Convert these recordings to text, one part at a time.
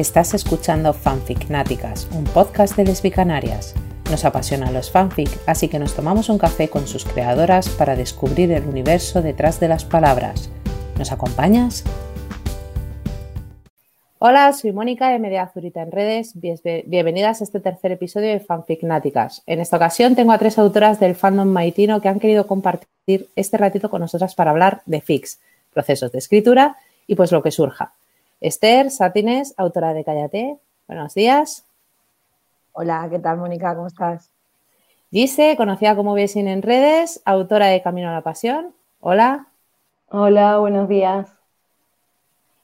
Estás escuchando Fanficnáticas, un podcast de lesbicanarias. Nos apasionan los fanfic, así que nos tomamos un café con sus creadoras para descubrir el universo detrás de las palabras. ¿Nos acompañas? Hola, soy Mónica de Media Azurita en redes. Bienvenidas a este tercer episodio de Fanficnáticas. En esta ocasión tengo a tres autoras del fandom maitino que han querido compartir este ratito con nosotras para hablar de fics, procesos de escritura y pues lo que surja. Esther Satines, autora de Cállate. Buenos días. Hola, ¿qué tal, Mónica? ¿Cómo estás? Gise, conocida como Biesin en redes, autora de Camino a la Pasión. Hola. Hola, buenos días.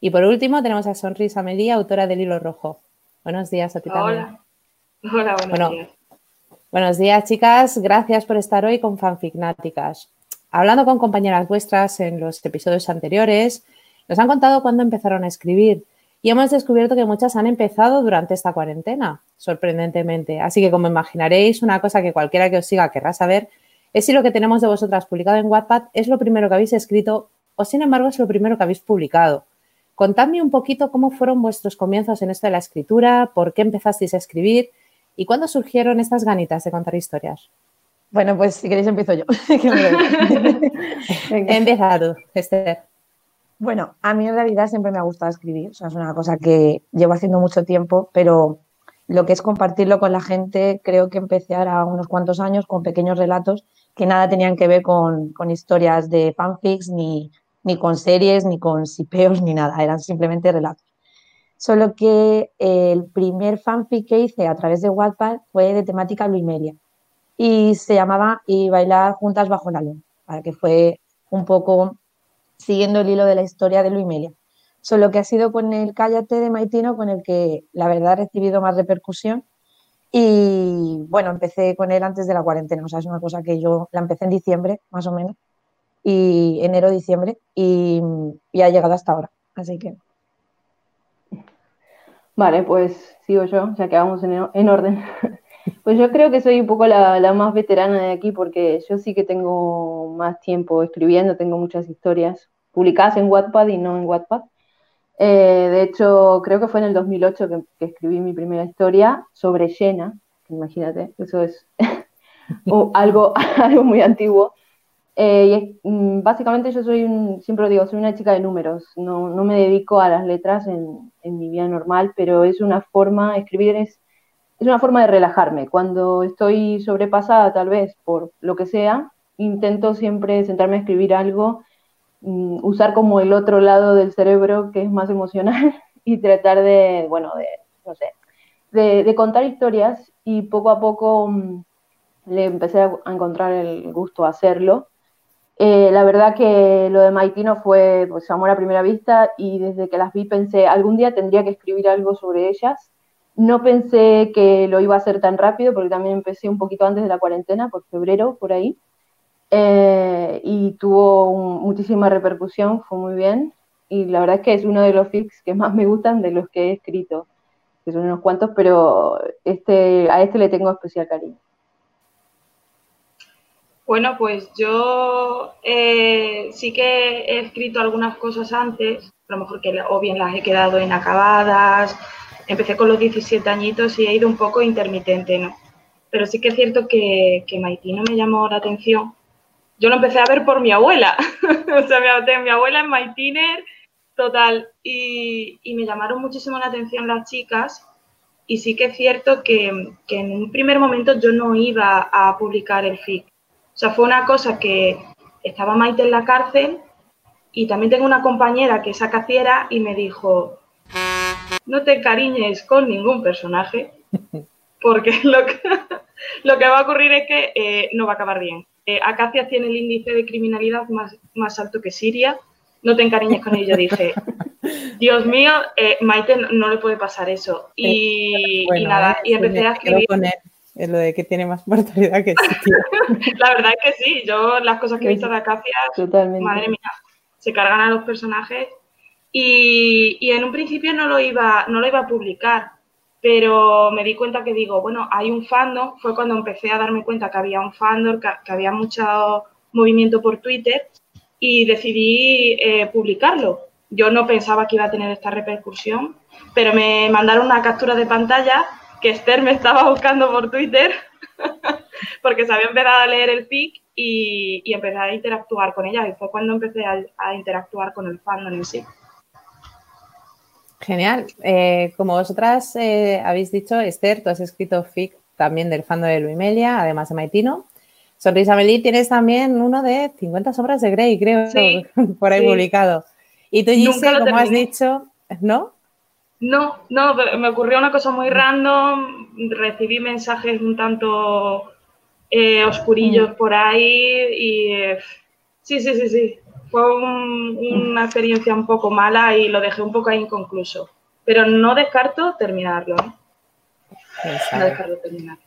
Y por último tenemos a Sonrisa Melía, autora del Hilo Rojo. Buenos días a ti también. Hola, buenos días. Buenos días, chicas. Gracias por estar hoy con Fanficnáticas. Hablando con compañeras vuestras en los episodios anteriores, nos han contado cuándo empezaron a escribir y hemos descubierto que muchas han empezado durante esta cuarentena, sorprendentemente. Así que, como imaginaréis, una cosa que cualquiera que os siga querrá saber es si lo que tenemos de vosotras publicado en Wattpad es lo primero que habéis escrito o, sin embargo, es lo primero que habéis publicado. Contadme un poquito cómo fueron vuestros comienzos en esto de la escritura, por qué empezasteis a escribir y cuándo surgieron estas ganitas de contar historias. Bueno, pues si queréis empiezo yo. Empieza tú, Esther. Bueno, a mí en realidad siempre me ha gustado escribir, o sea, es una cosa que llevo haciendo mucho tiempo, pero lo que es compartirlo con la gente, creo que empecé ahora unos cuantos años con pequeños relatos que nada tenían que ver con, historias de fanfics, ni, ni, con series, ni con sipeos, ni nada, eran simplemente relatos. Solo que el primer fanfic que hice a través de Wattpad fue de temática Luimelia y se llamaba Y bailar juntas bajo la luna, para que fue un poco siguiendo el hilo de la historia de Luis Melia. Solo que ha sido con el Cállate de Maitino con el que la verdad ha recibido más repercusión. Y bueno, empecé con él antes de la cuarentena, o sea, es una cosa que yo la empecé en diciembre, más o menos, y enero, diciembre, y, ha llegado hasta ahora. Así que. Vale, pues sigo yo, ya que vamos en, orden. Pues yo creo que soy un poco la, más veterana de aquí porque yo sí que tengo más tiempo escribiendo, tengo muchas historias publicadas en Wattpad y no en Wattpad. Eh, de hecho, creo que fue en el 2008 que, escribí mi primera historia sobre Llena, imagínate, eso es algo, algo muy antiguo. Eh, y mm, básicamente yo soy, un, siempre lo digo, soy una chica de números, no, no me dedico a las letras en, en, mi vida normal, pero es una forma, escribir es, es una forma de relajarme. Cuando estoy sobrepasada tal vez por lo que sea, intento siempre sentarme a escribir algo Mm, usar como el otro lado del cerebro que es más emocional y tratar de, bueno, de, no sé, de, contar historias y poco a poco mm, le empecé a, encontrar el gusto a hacerlo. Eh, la verdad que lo de Maitino fue pues, amor a primera vista y desde que las vi pensé, algún día tendría que escribir algo sobre ellas. No pensé que lo iba a hacer tan rápido porque también empecé un poquito antes de la cuarentena, por febrero, por ahí. Eh, y tuvo muchísima repercusión, fue muy bien. Y la verdad es que es uno de los fics que más me gustan de los que he escrito, que son unos cuantos, pero este, a este le tengo especial cariño. Bueno, pues yo eh, sí que he escrito algunas cosas antes, a lo mejor que o bien las he quedado inacabadas, empecé con los 17 añitos y he ido un poco intermitente, ¿no? Pero sí que es cierto que, que Maitino me llamó la atención yo lo empecé a ver por mi abuela. o sea, mi, mi abuela en My total. Y, me llamaron muchísimo la atención las chicas. Y sí que es cierto que, en un primer momento yo no iba a publicar el fic. O sea, fue una cosa que estaba Maite en la cárcel y también tengo una compañera que es acaciera y me dijo, no te encariñes con ningún personaje porque lo que, lo que va a ocurrir es que eh, no va a acabar bien eh, Acacia tiene el índice de criminalidad más, más alto que Siria, no te encariñes con ello. Dije, Dios mío, eh, Maite no, le puede pasar eso. Y, nada, y empecé a escribir. en lo de que tiene más mortalidad que Siria. La verdad es que sí, yo las cosas que he visto de Acacia, madre mía, se cargan a los personajes. Y, y, en un principio no lo iba, no lo iba a publicar, pero me di cuenta que digo, bueno, hay un fandom, fue cuando empecé a darme cuenta que había un fandom, que, había mucho movimiento por Twitter y decidí eh, publicarlo. yo no pensaba que iba a tener esta repercusión, pero me mandaron una captura de pantalla que Esther me estaba buscando por Twitter porque se había empezado a leer el fic y, y a interactuar con ella y fue cuando empecé a, interactuar con el fandom en sí. Genial. Eh, como vosotras eh, habéis dicho, Esther, tú has escrito fic también del fandom de Luimelia, además de Maitino. Sonrisa Melí tienes también uno de 50 sombras de Grey, creo, por ahí publicado. Y tú, Gise, como has dicho, ¿no? No, no, me ocurrió una cosa muy random, recibí mensajes un tanto eh, oscurillos mm. por ahí y sí, sí, sí, sí, fue una experiencia un poco mala y lo dejé un poco inconcluso, pero no descarto terminarlo. ¿eh? No descarto terminarlo.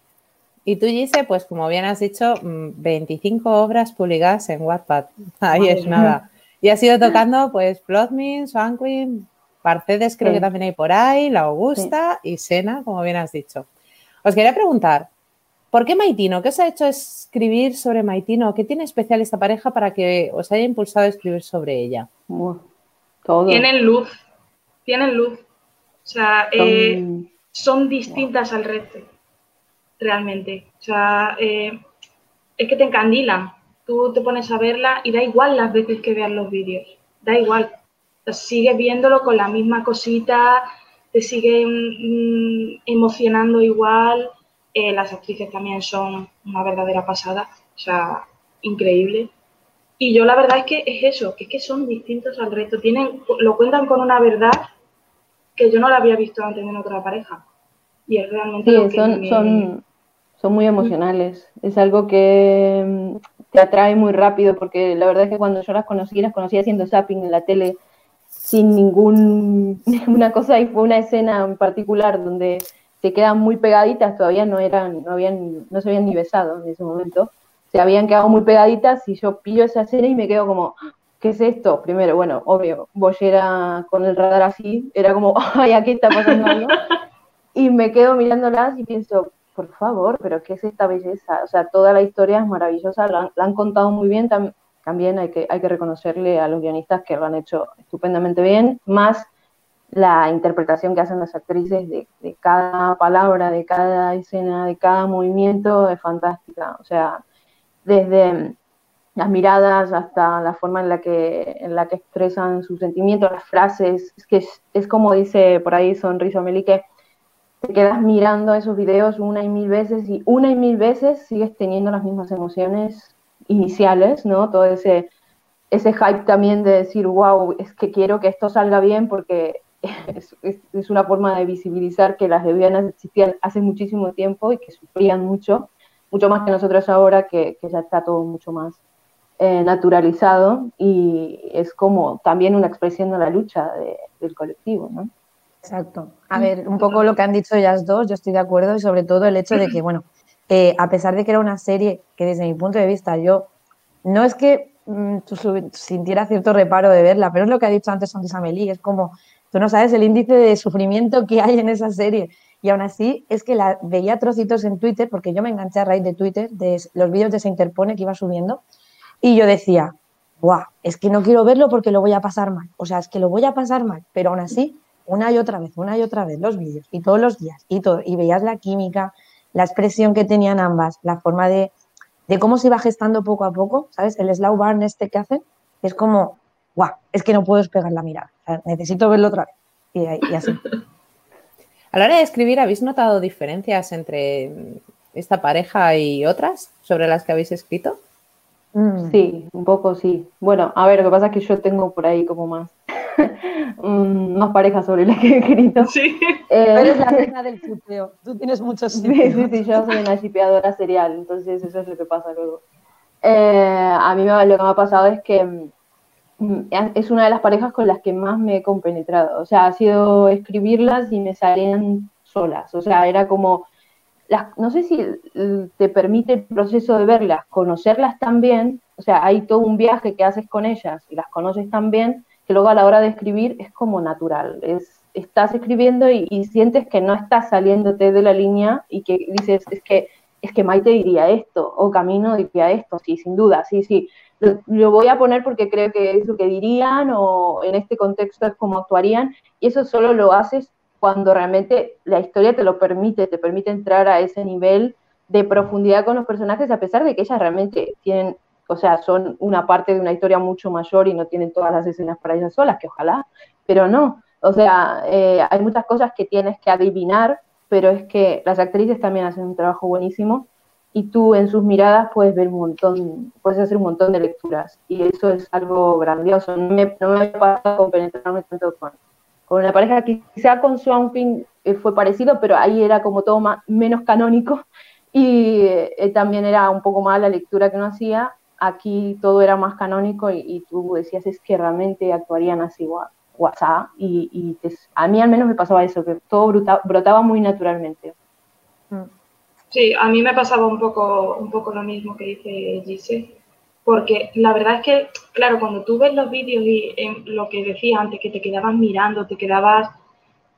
Y tú, Gise, pues como bien has dicho, 25 mm, obras publicadas en Wattpad. Ahí es nada. Y has ido tocando, pues, Plotmin, Swanquin, Parcedes creo que también hay por ahí, La Augusta y Sena, como bien has dicho. Os quería preguntar, ¿por qué Maitino? ¿Qué os ha hecho escribir sobre Maitino? ¿Qué tiene especial esta pareja para que os haya impulsado a escribir sobre ella? Tienen luz, tienen luz. O sea, son, eh, distintas al resto, realmente. O sea, eh, es que te encandilan. Tú te pones a verla y da igual las veces que veas los vídeos, da igual sigues viéndolo con la misma cosita, te sigue mm, emocionando igual. Eh, las actrices también son una verdadera pasada, o sea, increíble. Y yo la verdad es que es eso, que es que son distintos al resto. Tienen, lo cuentan con una verdad que yo no la había visto antes en otra pareja. Y es realmente. Sí, son, son, son muy emocionales. Es algo que mm, te atrae muy rápido, porque la verdad es que cuando yo las conocí, las conocí haciendo zapping en la tele sin ningún, ninguna cosa y fue una escena en particular donde se quedan muy pegaditas, todavía no eran, no habían, no se habían ni besado en ese momento, se habían quedado muy pegaditas y yo pillo esa escena y me quedo como, ¿qué es esto? Primero, bueno, obvio, Boyera con el radar así, era como, ay, aquí está pasando algo. Y me quedo mirándolas y pienso, por favor, pero ¿qué es esta belleza? O sea, toda la historia es maravillosa, la, la han contado muy bien, también también hay que, hay que reconocerle a los guionistas que lo han hecho estupendamente bien, más la interpretación que hacen las actrices de, cada palabra, de cada escena, de cada movimiento es fantástica. O sea, desde las miradas hasta la forma en la que, en la que expresan sus sentimientos, las frases, es que es, como dice por ahí Sonrisa Meli, que te quedas mirando esos videos una y mil veces y una y mil veces sigues teniendo las mismas emociones iniciales, ¿no? Todo ese, ese hype también de decir, wow, es que quiero que esto salga bien porque es, una forma de visibilizar que las lesbianas existían hace muchísimo tiempo y que sufrían mucho, mucho más que nosotros ahora, que, ya está todo mucho más eh, naturalizado y es como también una expresión de la lucha del colectivo, ¿no? Exacto. A ver, un poco lo que han dicho ellas dos, yo estoy de acuerdo y sobre todo el hecho de que, bueno, eh, a pesar de que era una serie que desde mi punto de vista yo no es que mm, sintiera cierto reparo de verla, pero es lo que ha dicho antes Sonrisa Melí, es como, tú no sabes el índice de sufrimiento que hay en esa serie. Y aún así es que la veía trocitos en Twitter, porque yo me enganché a raíz de Twitter, de los vídeos de Se Interpone que iba subiendo, y yo decía, guau, es que no quiero verlo porque lo voy a pasar mal. O sea, es que lo voy a pasar mal, pero aún así, una y otra vez, una y otra vez, los vídeos, y todos los días, y todo, y veías la química, la expresión que tenían ambas, la forma de, cómo se iba gestando poco a poco, ¿sabes? El slow burn este que hacen, es como, guau, es que no puedo despegar la mirada, necesito verlo otra vez. Y, así. A la hora de escribir, ¿habéis notado diferencias entre esta pareja y otras sobre las que habéis escrito? Mm. Sí, un poco sí. Bueno, a ver, lo que pasa es que yo tengo por ahí como más más parejas sobre las que he escrito. Sí. Eh, Eres la reina del chipeo. Tú tienes muchos Sí, sí, sí, yo soy una chipeadora serial, entonces eso es lo que pasa luego. Eh, a mí lo que me ha pasado es que mm, es una de las parejas con las que más me he compenetrado. O sea, ha sido escribirlas y me salían solas. O sea, era como, las, no sé si te permite el proceso de verlas, conocerlas también. O sea, hay todo un viaje que haces con ellas y las conoces también que luego a la hora de escribir es como natural. Es, estás escribiendo y, sientes que no estás saliéndote de la línea y que dices, es que, es que Maite diría esto, o Camino diría esto, sí, sin duda, sí, sí. Lo, voy a poner porque creo que es lo que dirían o en este contexto es como actuarían, y eso solo lo haces cuando realmente la historia te lo permite, te permite entrar a ese nivel de profundidad con los personajes, a pesar de que ellas realmente tienen, o sea, son una parte de una historia mucho mayor y no tienen todas las escenas para ellas solas, que ojalá, pero no. O sea, eh, hay muchas cosas que tienes que adivinar, pero es que las actrices también hacen un trabajo buenísimo y tú en sus miradas puedes ver un montón, puedes hacer un montón de lecturas y eso es algo grandioso. No me, no me pasa con penetrarme tanto con, con una pareja, quizá con Swan Ping eh, fue parecido, pero ahí era como todo más, menos canónico y eh, también era un poco más la lectura que uno hacía. Aquí todo era más canónico y, tú decías es que realmente actuarían así WhatsApp y, y a mí al menos me pasaba eso, que todo brotaba muy naturalmente. Mm. Sí, a mí me pasaba un poco, un poco lo mismo que dice Gise, porque la verdad es que, claro, cuando tú ves los vídeos y en lo que decía antes, que te quedabas mirando, te quedabas,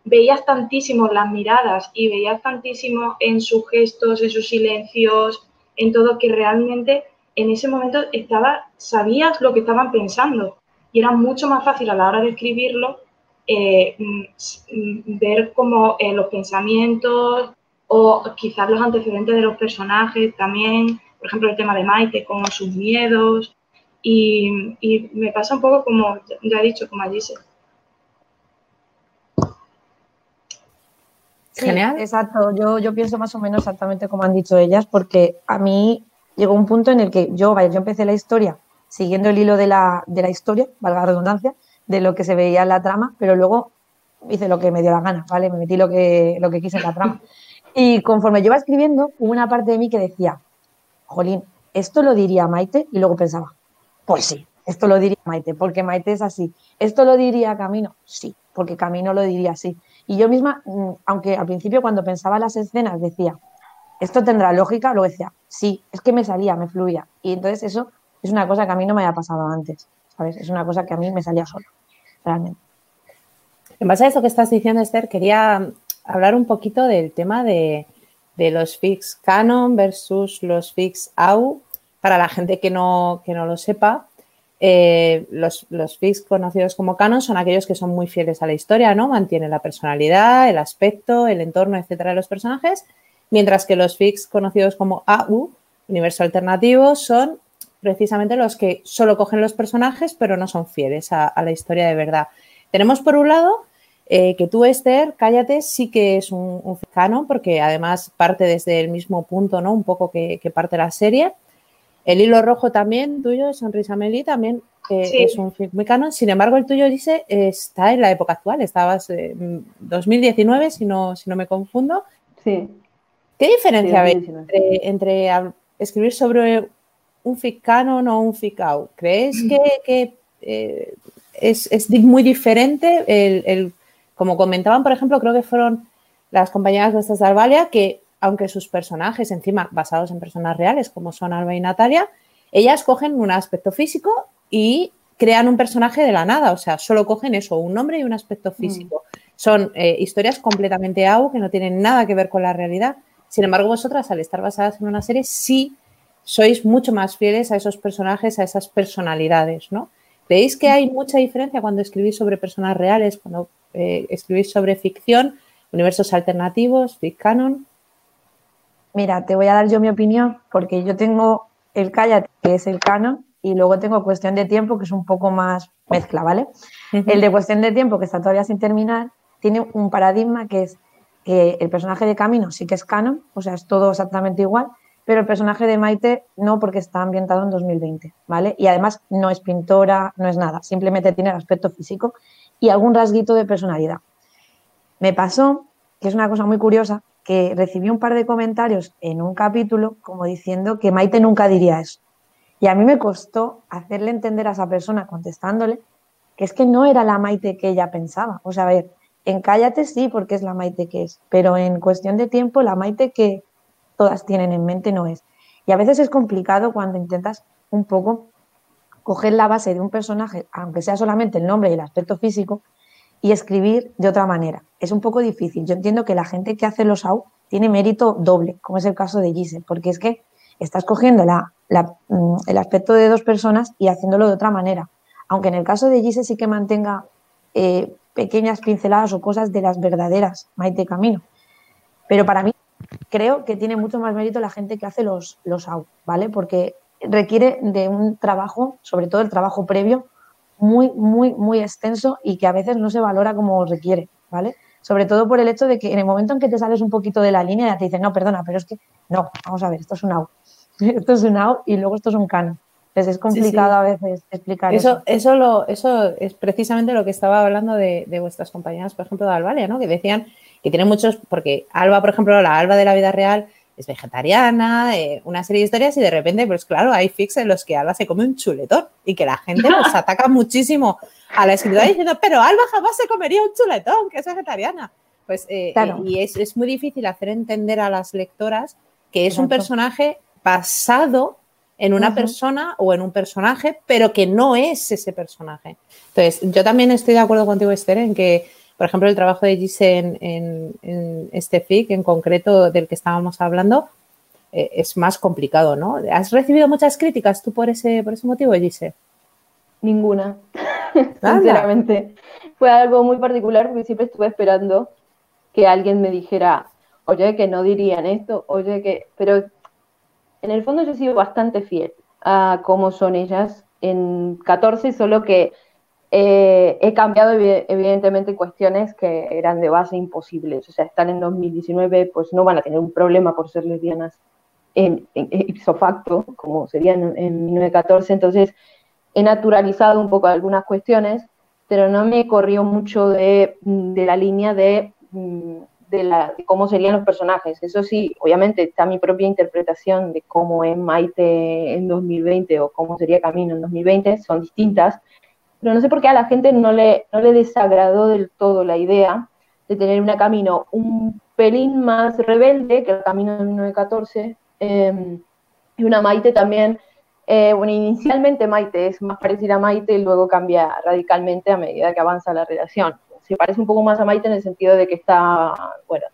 veías tantísimo las miradas y veías tantísimo en sus gestos, en sus silencios, en todo, que realmente en ese momento estaba, sabías lo que estaban pensando. Y era mucho más fácil a la hora de escribirlo eh, mm, mm, ver como eh, los pensamientos, o quizás los antecedentes de los personajes también, por ejemplo, el tema de Maite, como sus miedos, y, me pasa un poco como ya he dicho, como dice. Genial. exacto, yo, yo pienso más o menos exactamente como han dicho ellas, porque a mí llegó un punto en el que yo, yo empecé la historia siguiendo el hilo de la, de la historia, valga la redundancia, de lo que se veía en la trama, pero luego hice lo que me dio la gana, ¿vale? Me metí lo que, lo que quise en la trama. Y conforme yo iba escribiendo, hubo una parte de mí que decía, Jolín, esto lo diría Maite, y luego pensaba, pues sí, esto lo diría Maite, porque Maite es así. ¿Esto lo diría Camino? Sí, porque Camino lo diría así. Y yo misma, mm, aunque al principio cuando pensaba las escenas decía, esto tendrá lógica, luego decía, sí, es que me salía, me fluía. Y entonces eso es una cosa que a mí no me había pasado antes, ¿sabes? Es una cosa que a mí me salía solo, realmente. En base a eso que estás diciendo, Esther, quería hablar un poquito del tema de, los fix canon versus los fix AU. Para la gente que no, que no lo sepa, eh, los, los fix conocidos como canon son aquellos que son muy fieles a la historia, ¿no? Mantienen la personalidad, el aspecto, el entorno, etcétera, de los personajes, mientras que los fix conocidos como AU, universo alternativo, son precisamente los que solo cogen los personajes, pero no son fieles a la historia de verdad. Tenemos por un lado eh, que tú, Esther, cállate, sí que es un, un porque además parte desde el mismo punto, ¿no? Un poco que, parte la serie. El hilo rojo también, tuyo, Sonrisa Meli, también eh, es un muy canon. Sin embargo, el tuyo, dice, está en la época actual. Estabas en 2019, si no, si no me confundo. Sí. ¿Qué diferencia ves entre, escribir sobre un fic canon o un fic out? ¿Crees que, eh, es, muy diferente el como comentaban, por ejemplo, creo que fueron las compañeras de de Albalia, que aunque sus personajes, encima basados en personas reales, como son Alba y Natalia, ellas cogen un aspecto físico y crean un personaje de la nada, o sea, solo cogen eso, un nombre y un aspecto mm. físico. Son eh, historias completamente AU que no tienen nada que ver con la realidad. Sin embargo, vosotras, al estar basadas en una serie, sí sois mucho más fieles a esos personajes, a esas personalidades, ¿no? ¿Veis que hay mucha diferencia cuando escribís sobre personas reales, cuando eh, escribís sobre ficción, universos alternativos, fic canon? Mira, te voy a dar yo mi opinión porque yo tengo el Cállate, que es el canon, y luego tengo Cuestión de Tiempo, que es un poco más mezcla, ¿vale? El de Cuestión de Tiempo, que está todavía sin terminar, tiene un paradigma que es que el personaje de Camino sí que es canon, o sea, es todo exactamente igual, pero el personaje de Maite no, porque está ambientado en 2020, ¿vale? Y además no es pintora, no es nada, simplemente tiene el aspecto físico y algún rasguito de personalidad. Me pasó, que es una cosa muy curiosa, que recibí un par de comentarios en un capítulo como diciendo que Maite nunca diría eso. Y a mí me costó hacerle entender a esa persona contestándole que es que no era la Maite que ella pensaba. O sea, a ver, en Cállate sí, porque es la Maite que es, pero en cuestión de tiempo la Maite que todas tienen en mente no es. Y a veces es complicado cuando intentas un poco coger la base de un personaje, aunque sea solamente el nombre y el aspecto físico, y escribir de otra manera. Es un poco difícil. Yo entiendo que la gente que hace los AU tiene mérito doble, como es el caso de Giselle, porque es que estás cogiendo mm, el aspecto de dos personas y haciéndolo de otra manera. Aunque en el caso de Gise sí que mantenga eh, pequeñas pinceladas o cosas de las verdaderas Maite Camino. Pero para mí creo que tiene mucho más mérito la gente que hace los, los out, ¿vale? Porque requiere de un trabajo, sobre todo el trabajo previo, muy, muy, muy extenso y que a veces no se valora como requiere, ¿vale? Sobre todo por el hecho de que en el momento en que te sales un poquito de la línea ya te dicen, no, perdona, pero es que no, vamos a ver, esto es un out, esto es un out y luego esto es un canon. Entonces es complicado a veces explicar eso. Eso, lo, eso es precisamente lo que estaba hablando de, vuestras compañeras, por ejemplo, de Albalia, ¿no? Que decían que tienen muchos, porque Alba, por ejemplo, la Alba de la vida real es vegetariana, eh, una serie de historias y de repente, pues claro, hay fix en los que Alba se come un chuletón y que la gente pues ataca muchísimo a la escritora diciendo, pero Alba jamás se comería un chuletón, que es vegetariana. Pues, eh, y es, muy difícil hacer entender a las lectoras que es un personaje basado en una persona o en un personaje, pero que no es ese personaje. Entonces, yo también estoy de acuerdo contigo, Esther, en que por ejemplo, el trabajo de Gise en, este FIC en concreto del que estábamos hablando eh, es más complicado, ¿no? ¿Has recibido muchas críticas tú por ese, por ese motivo, Gise? Ninguna, sinceramente. Fue algo muy particular porque siempre estuve esperando que alguien me dijera, oye, que no dirían esto, oye, que... Pero en el fondo yo he sido bastante fiel a cómo son ellas en 14, solo que eh, he cambiado evidentemente cuestiones que eran de base imposibles. O sea, están en 2019, pues no van a tener un problema por ser lesbianas en, ipso facto, como serían en, 1914. Entonces, he naturalizado un poco algunas cuestiones, pero no me corrió mucho de, la línea de, de, la, de, cómo serían los personajes. Eso sí, obviamente está mi propia interpretación de cómo es Maite en 2020 o cómo sería Camino en 2020, son distintas pero no sé por qué a la gente no le, no le desagradó del todo la idea de tener una camino un pelín más rebelde que el camino de 1914 em, y una Maite también. Eh, bueno, inicialmente Maite es más parecida a Maite y luego cambia radicalmente a medida que avanza la relación. Se parece un poco más a Maite en el sentido de que está, bueno,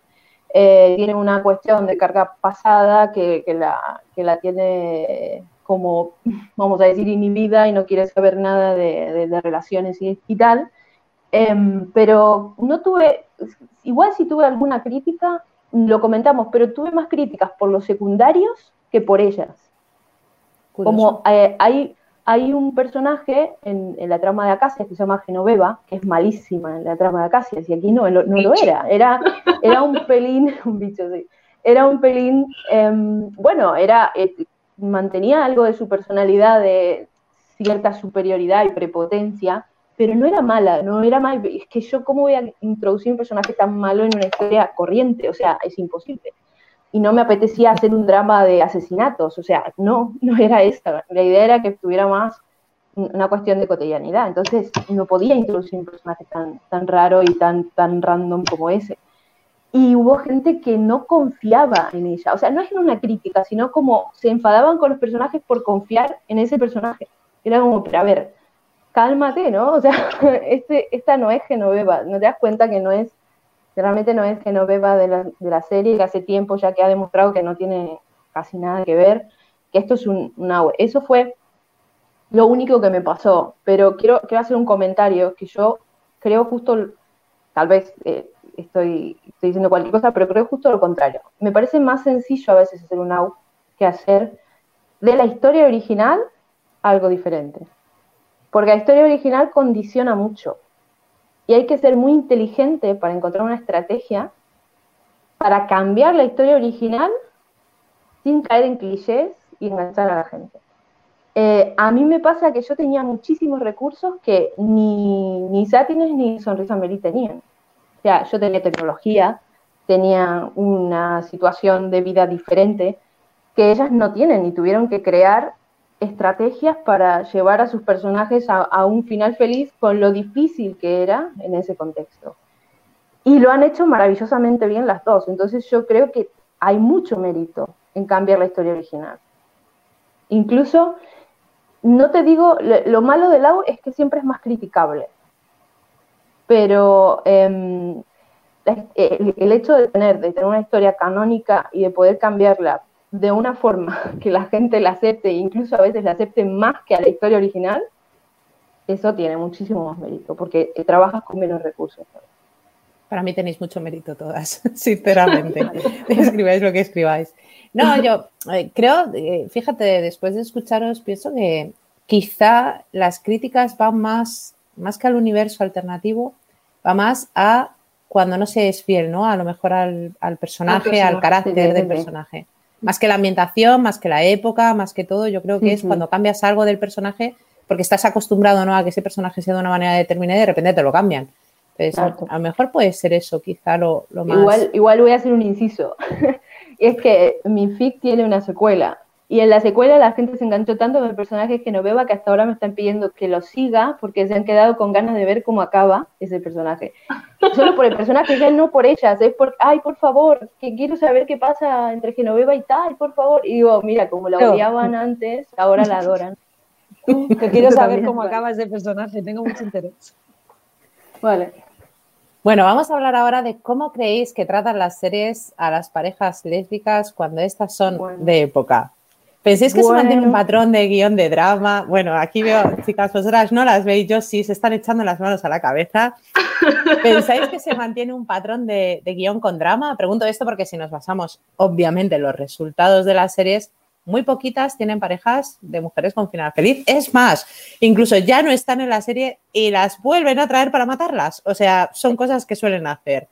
eh, tiene una cuestión de carga pasada que, que, la, que la tiene como, vamos a decir, inhibida y no quiere saber nada de, relaciones y, tal. Em, pero no tuve, igual si tuve alguna crítica, lo comentamos, pero tuve más críticas por los secundarios que por ellas. Como eh, hay, hay un personaje en, la trama de Acacias que se llama Genoveva, que es malísima en la trama de Acacias, y aquí no, no, lo era. Era, era un pelín, un bicho, sí. Era un pelín, em, bueno, era, eh, mantenía algo de su personalidad, de cierta superioridad y prepotencia, pero no era mala, no era mal. Es que yo, ¿cómo voy a introducir un personaje tan malo en una historia corriente? O sea, es imposible. Y no me apetecía hacer un drama de asesinatos, o sea, no, no era esta. La idea era que tuviera más una cuestión de cotidianidad. Entonces, no podía introducir un personaje tan, tan raro y tan, tan random como ese y hubo gente que no confiaba en ella. O sea, no es una crítica, sino como se enfadaban con los personajes por confiar en ese personaje. Era como, pero a ver, cálmate, ¿no? O sea, este, esta no es Genoveva, no te das cuenta que no es, realmente no es Genoveva de la, de la serie, que hace tiempo ya que ha demostrado que no tiene casi nada que ver, que esto es un, una... Eso fue lo único que me pasó, pero quiero, quiero hacer un comentario que yo creo justo, tal vez... Eh, estoy, estoy diciendo cualquier cosa, pero creo justo lo contrario. Me parece más sencillo a veces hacer un out que hacer de la historia original algo diferente. Porque la historia original condiciona mucho. Y hay que ser muy inteligente para encontrar una estrategia para cambiar la historia original sin caer en clichés y enganchar a la gente. Eh, a mí me pasa que yo tenía muchísimos recursos que ni, ni ni Sonrisa Mary tenían yo tenía tecnología, tenía una situación de vida diferente que ellas no tienen y tuvieron que crear estrategias para llevar a sus personajes a, un final feliz con lo difícil que era en ese contexto. Y lo han hecho maravillosamente bien las dos. Entonces yo creo que hay mucho mérito en cambiar la historia original. Incluso, no te digo, lo malo del Lau es que siempre es más criticable pero em, el, hecho de tener, de tener una historia canónica y de poder cambiarla de una forma que la gente la acepte, incluso a veces la acepte más que a la historia original, eso tiene muchísimo más mérito, porque trabajas con menos recursos. Para mí tenéis mucho mérito todas, sinceramente. escribáis lo que escribáis. No, yo eh, creo, eh, fíjate, después de escucharos, pienso que quizá las críticas van más, más que al universo alternativo, va más a cuando no se es fiel, ¿no? A lo mejor al, personaje, al carácter del personaje. Más que la ambientación, más que la época, más que todo, yo creo que es cuando cambias algo del personaje, porque estás acostumbrado ¿no? a que ese personaje sea de una manera determinada y de repente te lo cambian. Entonces, a, lo mejor puede ser eso, quizá lo, más. Igual, igual voy a hacer un inciso. es que mi fic tiene una secuela y en la secuela la gente se enganchó tanto con el personaje Genoveva que hasta ahora me están pidiendo que lo siga porque se han quedado con ganas de ver cómo acaba ese personaje. Solo por el personaje, ya no por ellas, es por, ay, por favor, que quiero saber qué pasa entre Genoveva y tal, por favor. Y digo, mira, como la odiaban antes, ahora la adoran. Que quiero saber cómo acaba ese personaje, tengo mucho interés. Vale. Bueno, vamos a hablar ahora de cómo creéis que tratan las series a las parejas lésbicas cuando estas son de época. ¿Pensáis que se mantiene un patrón de guion de drama? Bueno, aquí veo, chicas, vosotras no las veis, yo sí, se están echando las manos a la cabeza. ¿Pensáis que se mantiene un patrón de, guion con drama? Pregunto esto porque si nos basamos, obviamente, en los resultados de las series, muy poquitas tienen parejas de mujeres con final feliz. Es más, incluso ya no están en la serie y las vuelven a traer para matarlas. O sea, son cosas que suelen hacer.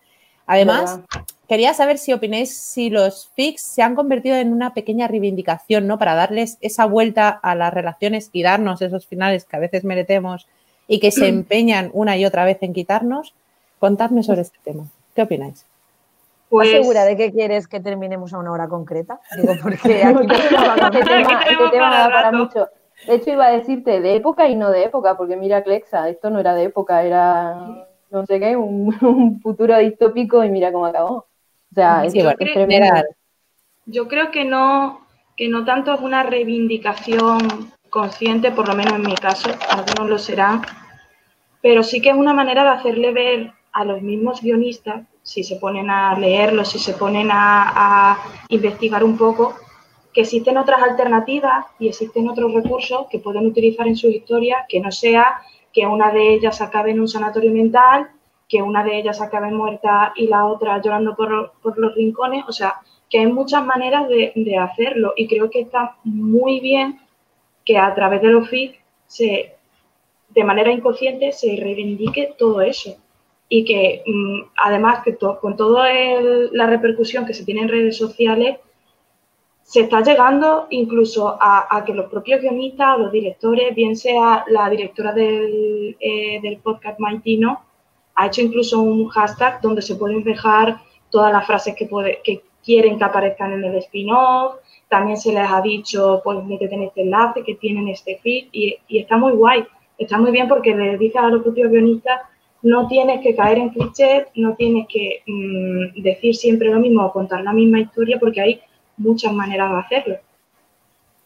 Además, quería saber si opináis si los FIX se han convertido en una pequeña reivindicación, ¿no? Para darles esa vuelta a las relaciones y darnos esos finales que a veces merecemos y que se empeñan una y otra vez en quitarnos. Contadme sobre este tema. ¿Qué opináis? Pues... ¿Estás segura de que quieres que terminemos a una hora concreta? Digo, porque aquí este tema, para mucho. De hecho, iba a decirte de época y no de época, porque mira, Clexa, esto no era de época, era no sé qué, un, futuro distópico y mira cómo acabó. Yo creo que no, que no tanto es una reivindicación consciente, por lo menos en mi caso, algunos lo serán, pero sí que es una manera de hacerle ver a los mismos guionistas, si se ponen a leerlo, si se ponen a, a investigar un poco, que existen otras alternativas y existen otros recursos que pueden utilizar en sus historias que no sea que una de ellas acabe en un sanatorio mental, que una de ellas acabe muerta y la otra llorando por, los rincones. O sea, que hay muchas maneras de, hacerlo y creo que está muy bien que a través de los FIC se, de manera inconsciente se reivindique todo eso y que mm, además que con toda la repercusión que se tiene en redes sociales se está llegando incluso a, que los propios guionistas, los directores, bien sea la directora del, eh, del podcast Maitino, ha hecho incluso un hashtag donde se pueden dejar todas las frases que, puede, que quieren que aparezcan en el spin-off. También se les ha dicho, pues métete en este enlace, que tienen este feed y, está muy guay. Está muy bien porque le dices a los propios guionistas, no tienes que caer en clichés, no tienes que mm, decir siempre lo mismo o contar la misma historia porque hay muchas maneras de hacerlo.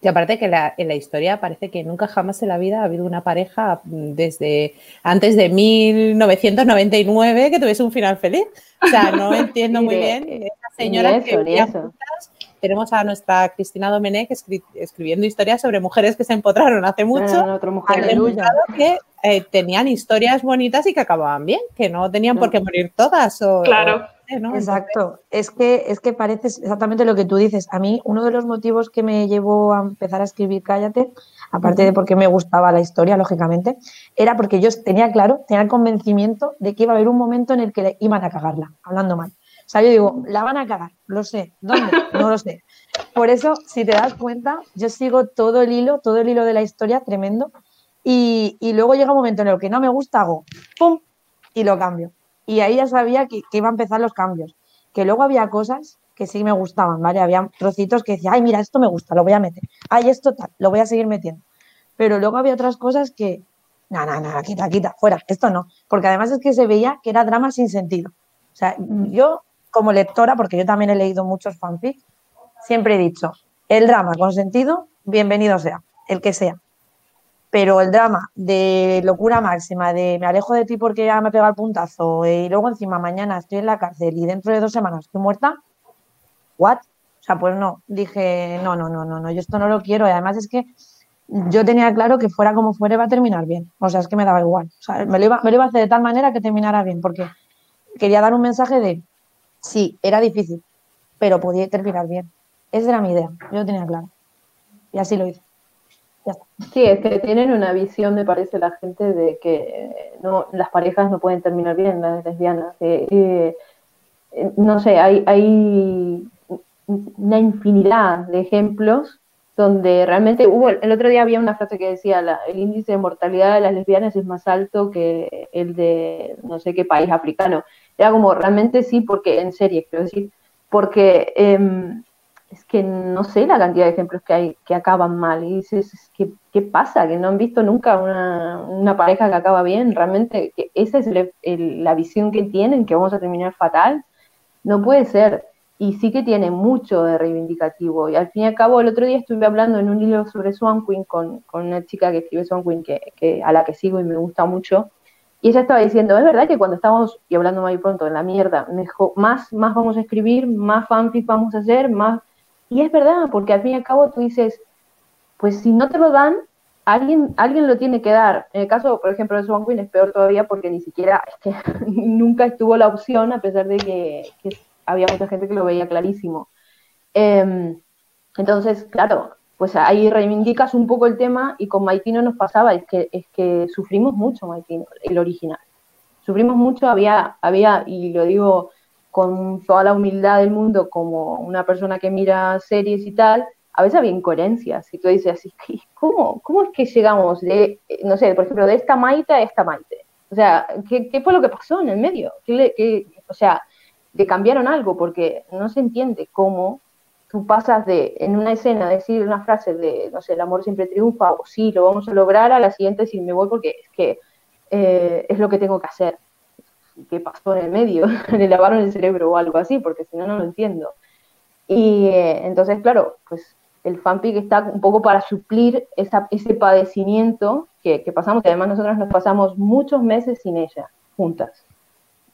Y aparte que en la historia parece que nunca jamás en la vida ha habido una pareja desde antes de 1999 que tuviese un final feliz. O sea, no entiendo muy bien esa señora que tenemos a nuestra Cristina Domenech escribiendo historias sobre mujeres que se empotraron hace mucho. que eh, tenían historias bonitas y que acababan bien, que no tenían por qué morir todas. O, claro. Exacto. Es que, es que parece exactamente lo que tú dices. A mí, uno de los motivos que me llevó a empezar a escribir Cállate, aparte de porque me gustaba la historia, lógicamente, era porque yo tenía claro, tenía el convencimiento de que iba a haber un momento en el que iban a cagarla, hablando mal. O sea, yo digo, la van a cagar, lo sé. ¿Dónde? No lo sé. Por eso, si te das cuenta, yo sigo todo el hilo, todo el hilo de la historia, tremendo. Y, y luego llega un momento en el que no me gusta, hago ¡pum! y lo cambio y ahí ya sabía que, iba a empezar los cambios. Que luego había cosas que sí me gustaban, ¿vale? Había trocitos que decía, ay, mira, esto me gusta, lo voy a meter. Ay, esto tal, lo voy a seguir metiendo. Pero luego había otras cosas que, no, no, no, quita, quita, fuera, esto no. Porque además es que se veía que era drama sin sentido. O sea, yo como lectora, porque yo también he leído muchos fanfics, siempre he dicho, el drama con sentido, bienvenido sea, el que sea pero el drama de locura máxima, de me alejo de ti porque ya me pega el puntazo y luego encima mañana estoy en la cárcel y dentro de dos semanas estoy muerta, ¿what? O sea, pues no, dije, no, no, no, no, no, yo esto no lo quiero. Y además es que yo tenía claro que fuera como fuera iba a terminar bien. O sea, es que me daba igual. O sea, me lo iba, me lo iba a hacer de tal manera que terminara bien, porque quería dar un mensaje de, sí, era difícil, pero podía terminar bien. Esa era mi idea, yo lo tenía claro. Y así lo hice. Sí, es que tienen una visión, me parece, la gente de que no, las parejas no pueden terminar bien, las lesbianas. Eh, no sé, hay, hay una infinidad de ejemplos donde realmente hubo, el otro día había una frase que decía, el índice de mortalidad de las lesbianas es más alto que el de no sé qué país africano. Era como, realmente sí, porque, en serio, quiero decir, porque em, es que no sé la cantidad de ejemplos que hay que acaban mal. Y dices, ¿qué, qué pasa? Que no han visto nunca una, una pareja que acaba bien. Realmente, que esa es la visión que tienen, que vamos a terminar fatal. No puede ser. Y sí que tiene mucho de reivindicativo. Y al fin y al cabo, el otro día estuve hablando en un libro sobre Swan Queen con, con una chica que escribe Swan Queen, que, que, a la que sigo y me gusta mucho. Y ella estaba diciendo, es verdad que cuando estamos, y hablando muy pronto, en la mierda, mejor, más, más vamos a escribir, más fanfic vamos a hacer, más y es verdad, porque al fin y al cabo tú dices, pues si no te lo dan, alguien, alguien lo tiene que dar. En el caso, por ejemplo, de Swan Queen es peor todavía porque ni siquiera, es que nunca estuvo la opción, a pesar de que, había mucha gente que lo veía clarísimo. Em, entonces, claro, pues ahí reivindicas un poco el tema y con Maitino nos pasaba, es que, es que sufrimos mucho Maitino, el original. Sufrimos mucho, había, había, y lo digo con toda la humildad del mundo como una persona que mira series y tal, a veces había incoherencias. Y tú dices así, ¿cómo, cómo es que llegamos de, no sé, por ejemplo, de esta Maite a esta Maite? O sea, ¿qué, qué fue lo que pasó en el medio? ¿Qué, o sea, le cambiaron algo porque no se entiende cómo tú pasas de, en una escena, decir una frase de, no sé, el amor siempre triunfa, o sí, lo vamos a lograr, a la siguiente si me voy porque es que eh, es lo que tengo que hacer qué pasó en el medio, le lavaron el cerebro o algo así, porque si no, no lo entiendo. Y eh, entonces, claro, pues el fanfic está un poco para suplir esa, ese padecimiento que, pasamos, que además nosotros nos pasamos muchos meses sin ella, juntas.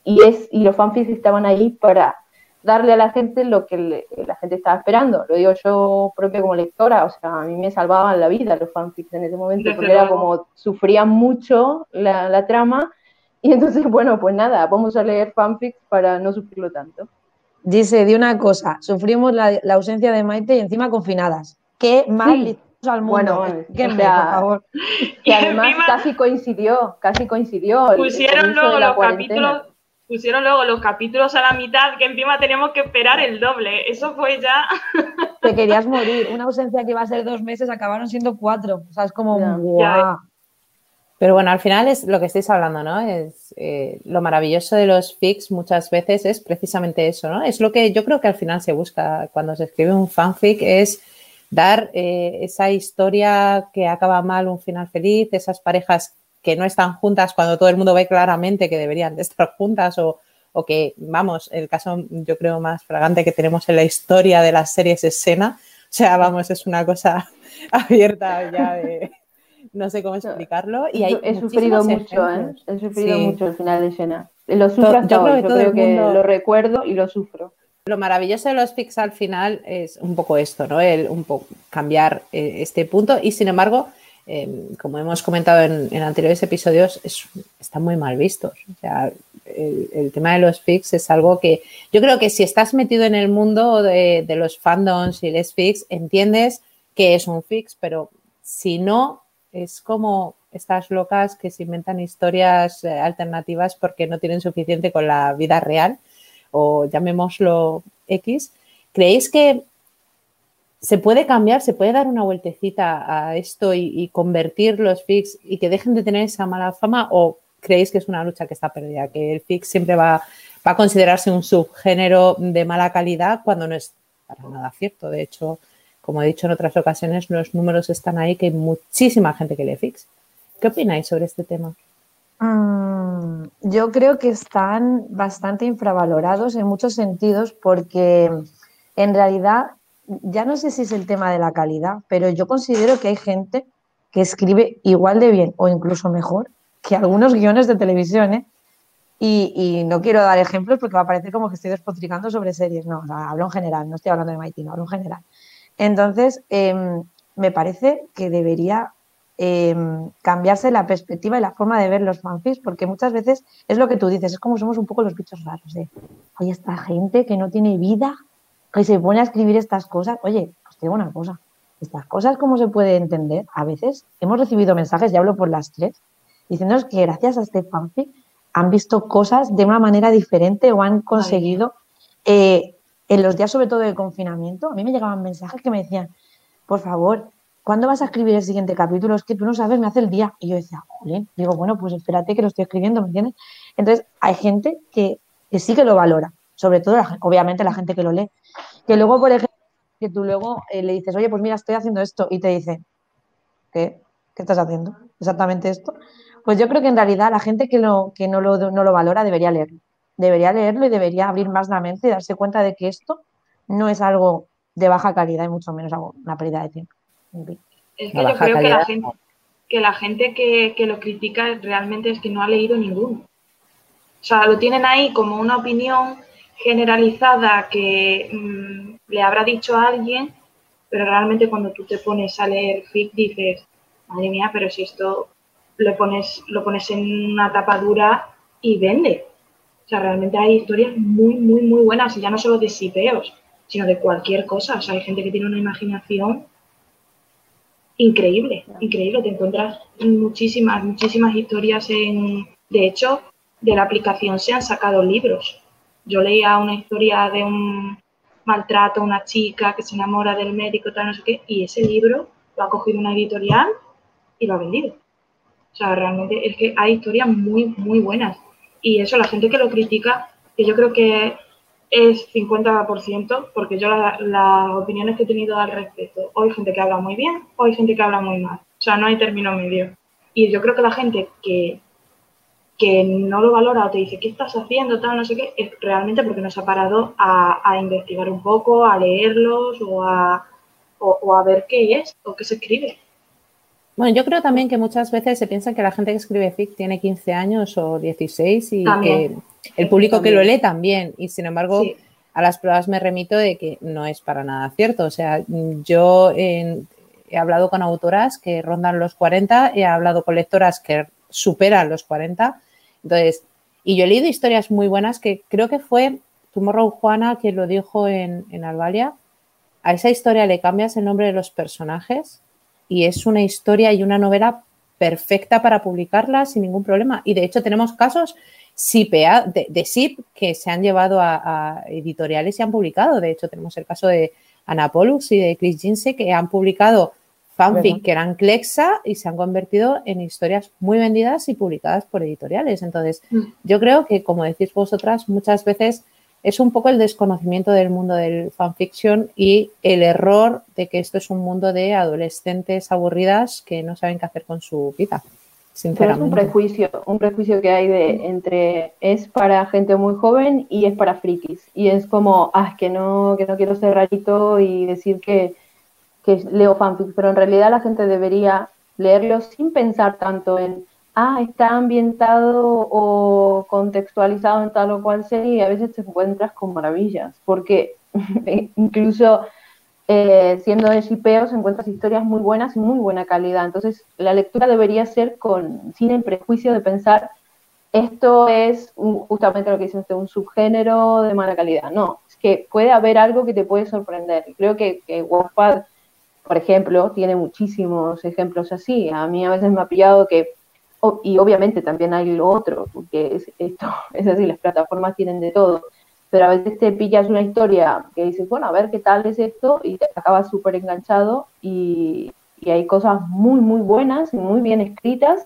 Y, es, y los fanfics estaban ahí para darle a la gente lo que la gente estaba esperando. Lo digo yo propio como lectora, o sea, a mí me salvaban la vida los fanfics en ese momento, porque era como sufrían mucho la, la trama y entonces, bueno, pues nada, vamos a leer fanfics para no sufrirlo tanto. Dice, de una cosa, sufrimos la, ausencia de Maite y encima confinadas. Qué mal al mundo. Bueno, qué por favor. Y además casi coincidió, casi coincidió. Pusieron luego los capítulos pusieron luego los capítulos a la mitad, que encima teníamos que esperar el doble. Eso fue ya. Te querías morir. Una ausencia que iba a ser dos meses acabaron siendo cuatro. O sea, es como. Pero bueno, al final es lo que estáis hablando, ¿no? Es eh, lo maravilloso de los fics muchas veces es precisamente eso, ¿no? Es lo que yo creo que al final se busca cuando se escribe un fanfic, es dar eh, esa historia que acaba mal, un final feliz, esas parejas que no están juntas cuando todo el mundo ve claramente que deberían de estar juntas o, o que, vamos, el caso yo creo más fragante que tenemos en la historia de las series escena, o sea, vamos, es una cosa abierta ya de no sé cómo explicarlo. Y hay he sufrido mucho, ¿eh? He sufrido mucho el final de escena. Lo sufro hasta yo creo, que, yo creo que lo recuerdo y lo sufro. Lo maravilloso de los fics al final es un poco esto, ¿no? El un poco cambiar eh, este punto y sin embargo, em, como hemos comentado en, anteriores episodios, están muy mal vistos. O sea, el, tema de los fics es algo que yo creo que si estás metido en el mundo de, de los fandoms y les fics, entiendes que es un fix, pero si no, es como estas locas que se inventan historias eh, alternativas porque no tienen suficiente con la vida real o llamémoslo X. ¿Creéis que se puede cambiar, se puede dar una vueltecita a esto y, convertir los fix y que dejen de tener esa mala fama o creéis que es una lucha que está perdida, que el fix siempre va, va a considerarse un subgénero de mala calidad cuando no es para nada cierto? De hecho, como he dicho en otras ocasiones, los números están ahí, que hay muchísima gente que le fix. ¿Qué opináis sobre este tema? Mm, yo creo que están bastante infravalorados en muchos sentidos porque en realidad ya no sé si es el tema de la calidad, pero yo considero que hay gente que escribe igual de bien o incluso mejor que algunos guiones de televisión. ¿eh? Y, no quiero dar ejemplos porque va a parecer como que estoy despotricando sobre series. No, hablo en general, no estoy hablando de Mighty, no, hablo en general. Entonces, em, me parece que debería em, cambiarse la perspectiva y la forma de ver los fanfics, porque muchas veces es lo que tú dices, es como somos un poco los bichos raros. De, Oye, esta gente que no tiene vida, que se pone a escribir estas cosas. Oye, pues te digo una cosa, estas cosas, ¿cómo se puede entender? A veces hemos recibido mensajes, ya hablo por las tres, diciéndonos que gracias a este fanfic han visto cosas de una manera diferente o han conseguido, eh, en los días sobre todo de confinamiento, a mí me llegaban mensajes que me decían, por favor, ¿cuándo vas a escribir el siguiente capítulo? Es que tú no sabes, me hace el día. Y yo decía, jolín, digo, bueno, pues espérate que lo estoy escribiendo, ¿me entiendes? Entonces, hay gente que, sí que lo valora, sobre todo, obviamente, la gente que lo lee. Que luego, por ejemplo, que tú luego eh, le dices, oye, pues mira, estoy haciendo esto, y te dice, ¿qué? ¿Qué estás haciendo? Exactamente esto. Pues yo creo que en realidad la gente que, no lo valora debería leerlo. Debería leerlo y debería abrir más la mente y darse cuenta de que esto no es algo de baja calidad y mucho menos una pérdida de tiempo. Es que yo creo que la gente, que, la gente que, lo critica realmente es que no ha leído ninguno. O sea, lo tienen ahí como una opinión generalizada que mm, le habrá dicho a alguien, pero realmente cuando tú te pones a leer fic dices, madre mía, pero si esto lo pones, lo pones en una tapa dura y vende. O sea, realmente hay historias muy, muy, muy buenas, y ya no solo de sipeos, sino de cualquier cosa. O sea, hay gente que tiene una imaginación increíble, increíble. Te encuentras muchísimas, muchísimas historias en... De hecho, de la aplicación se han sacado libros. Yo leía una historia de un maltrato a una chica que se enamora del médico, tal, no sé qué, y ese libro lo ha cogido una editorial y lo ha vendido. O sea, realmente es que hay historias muy, muy buenas. Y eso, la gente que lo critica, que yo creo que es 50%, porque yo las opiniones que he tenido al respecto, o hay gente que habla muy bien, o hay gente que habla muy mal. O sea, no hay término medio. Y yo creo que la gente que, que no lo valora o te dice, ¿qué estás haciendo? Tal, no sé qué, es realmente porque nos ha parado a, investigar un poco, a leerlos o a, o a ver qué es o qué se escribe. Bueno, yo creo también que muchas veces se piensa que la gente que escribe fic tiene 15 años o 16 y que el público que lo lee también. Y sin embargo, a las pruebas me remito de que no es para nada cierto. O sea, yo he hablado con autoras que rondan los 40, he hablado con lectoras que superan los 40. Entonces, y yo he leído historias muy buenas que creo que fue Tomorrow Juana quien lo dijo en, en Albalia. A esa historia le cambias el nombre de los personajes y es una historia y una novela perfecta para publicarla sin ningún problema. Y de hecho tenemos casos de, de SIP que se han llevado a, editoriales y han publicado. De hecho tenemos el caso de Ana Pollux y de Chris Jinse que han publicado fanfic que eran Clexa y se han convertido en historias muy vendidas y publicadas por editoriales. Entonces, mm. yo creo que, como decís vosotras, muchas veces es un poco el desconocimiento del mundo del fanfiction y el error de que esto es un mundo de adolescentes aburridas que no saben qué hacer con su vida. Sinceramente. es un prejuicio, un prejuicio que hay de entre es para gente muy joven y es para frikis. Y es como, ah, que no, que no quiero ser rarito y decir que, que leo fanfics, pero en realidad la gente debería leerlo sin pensar tanto en ah, está ambientado o contextualizado en tal o cual serie y a veces te encuentras con maravillas, porque incluso eh, siendo de shipeos encuentras historias muy buenas y muy buena calidad. Entonces, la lectura debería ser con, sin el prejuicio de pensar esto es justamente lo que dice un subgénero de mala calidad. No, es que puede haber algo que te puede sorprender. Creo que, que por ejemplo, tiene muchísimos ejemplos así. A mí a veces me ha pillado que y obviamente también hay lo otro, porque es, esto es así, las plataformas tienen de todo, pero a veces te pillas una historia que dices, bueno, a ver qué tal es esto, y te acabas súper enganchado, y, hay cosas muy, muy buenas y muy bien escritas,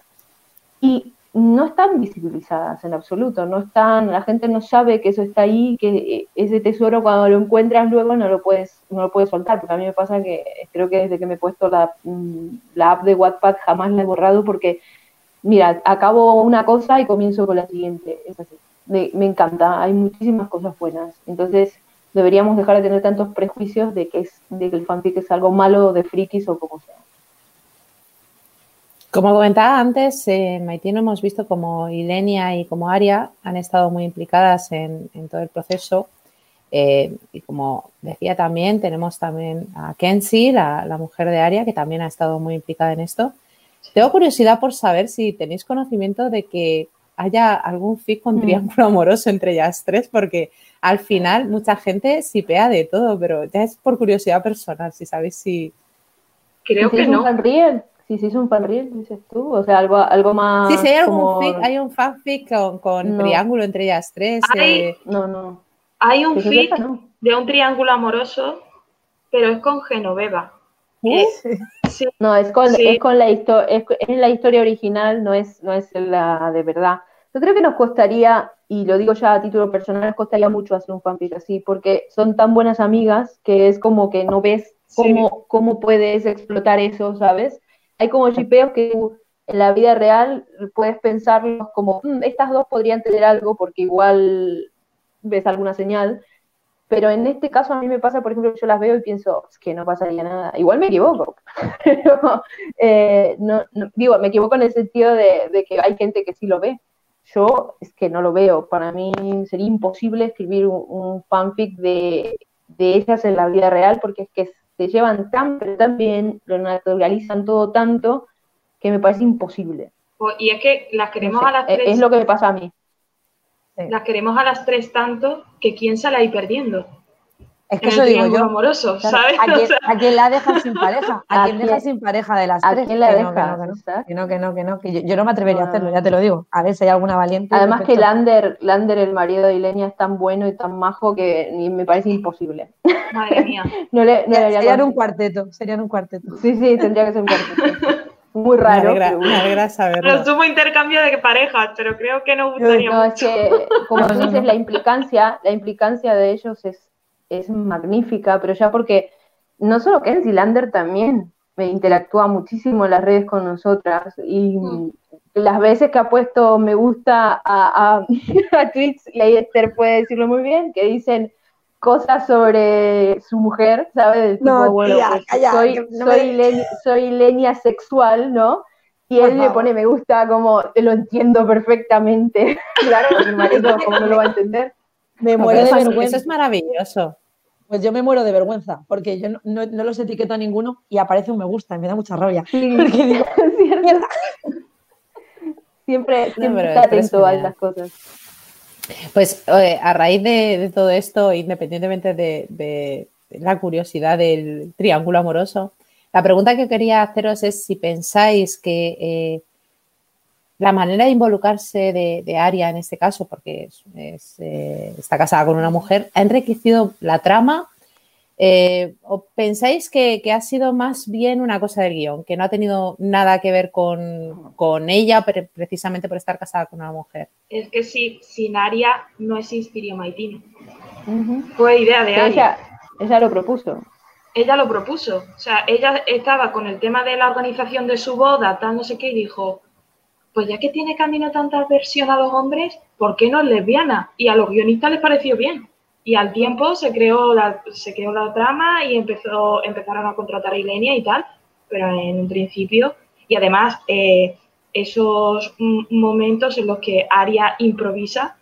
y no están visibilizadas en absoluto, no están, la gente no sabe que eso está ahí, que ese tesoro cuando lo encuentras luego no lo puedes, no lo puedes soltar, porque a mí me pasa que creo que desde que me he puesto la, mm, la app de Wattpad jamás la he borrado porque mira, acabo una cosa y comienzo con la siguiente. Es así. Me, encanta, hay muchísimas cosas buenas. Entonces, deberíamos dejar de tener tantos prejuicios de que, es, de que el fanfic es algo malo de frikis o como sea. Como comentaba antes, en hemos visto como Ilenia y como Aria han estado muy implicadas en, todo el proceso. Eh, y como decía también, tenemos también a Kenzie, la, mujer de Aria, que también ha estado muy implicada en esto. Tengo curiosidad por saber si tenéis conocimiento de que haya algún fic con mm. triángulo amoroso entre ellas tres, porque al final mucha gente sipea de todo, pero ya es por curiosidad personal, si sabéis si... Creo que no si se hizo un fanfic, dices tú, o sea, algo, algo más. Sí, sí, hay algún fic, hay un fanfic con, triángulo entre ellas tres. Eh. No, no. Hay un fic de un triángulo amoroso, pero es con Genoveva. ¿Sí? No, es con, es con la historia, es, la historia original, no es, no es la de verdad. Yo creo que nos costaría, y lo digo ya a título personal, nos costaría mucho hacer un fanfic así, porque son tan buenas amigas que es como que no ves cómo, cómo puedes explotar eso, ¿sabes? hay como shipeos que en la vida real puedes pensarlos como, mm, estas dos podrían tener algo porque igual ves alguna señal, pero en este caso a mí me pasa, por ejemplo, yo las veo y pienso, es que no pasaría nada, igual me equivoco, pero eh, no, digo, me equivoco en el sentido de, que hay gente que sí lo ve, yo es que no lo veo, para mí sería imposible escribir un, fanfic de, de ellas en la vida real porque es que se llevan tan, tan bien, lo naturalizan todo tanto, que me parece imposible. Y es que las queremos a las tres. Es lo que me pasa a mí. Las queremos a las tres tanto que quién sale ahí perdiendo. Es que eso digo yo. amoroso, ¿sabes? ¿a quién, la dejan sin pareja? ¿A, quién deja sin pareja de las tres? ¿A quién la deja? Que no, que no, que no, que yo, no me atrevería a hacerlo, ya te lo digo. A ver si hay alguna valiente. Además que Lander, Lander, el marido de Ilenia, es tan bueno y tan majo que me parece imposible. Madre mía. no le, serían un cuarteto, serían un cuarteto. Sí, sí, tendría que ser un cuarteto. Muy raro. Me alegra, saberlo. Pero sumo intercambio de parejas, pero creo que no gustaría No, es que, como tú dices, la implicancia, la implicancia de ellos es es magnífica, pero ya porque no solo Kenzie Lander también me interactúa muchísimo en las redes con nosotras y mm. las veces que ha puesto me gusta a, a, tweets, y ahí Esther puede decirlo muy bien, que dicen cosas sobre su mujer, ¿sabes? no, bueno, pues, soy, soy, leña sexual, ¿no? Y él le pone me gusta como, te lo entiendo perfectamente. claro, mi marido como no lo va a entender. Me muero de vergüenza. Eso es maravilloso. Pues yo me muero de vergüenza, porque yo no, los etiqueto a ninguno y aparece un me gusta y me da mucha rabia. Porque digo, siempre, siempre está atento a estas cosas. Pues a raíz de, todo esto, independientemente de, la curiosidad del triángulo amoroso, la pregunta que quería haceros es si pensáis que eh, la manera de involucrarse de, Aria en este caso, porque eh, está casada con una mujer, ha enriquecido la trama. Eh, ¿O pensáis que, ha sido más bien una cosa del guion, que no ha tenido nada que ver con, ella precisamente por estar casada con una mujer? Es que si, sin Aria no existiría Maitino. Fue idea de Aria. Ella, lo propuso ella lo propuso. O sea, ella estaba con el tema de la organización de su boda, tal, no sé qué, y dijo, pues ya que tiene camino tanta versión a los hombres, ¿por qué no es lesbiana? Y a los guionistas les pareció bien. Y al tiempo se creó la, se creó la trama y empezó, empezaron a contratar a Ilenia y tal, pero en un principio, y además eh, esos momentos en los que Aria improvisa,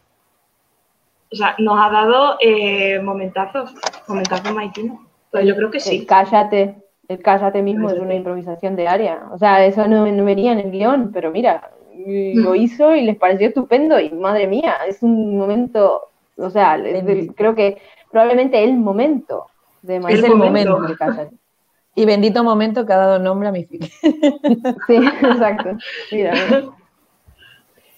o sea, nos ha dado eh, momentazos, momentazos maitino. Pues yo creo que sí. cállate, el cállate mismo es una improvisación de Aria. O sea, eso no, no venía en el guion, pero mira, lo hizo y les pareció estupendo y madre mía, es un momento, o sea, creo que probablemente el momento de Es el momento. Y bendito momento que ha dado nombre a mi fic. sí, exacto. Mira,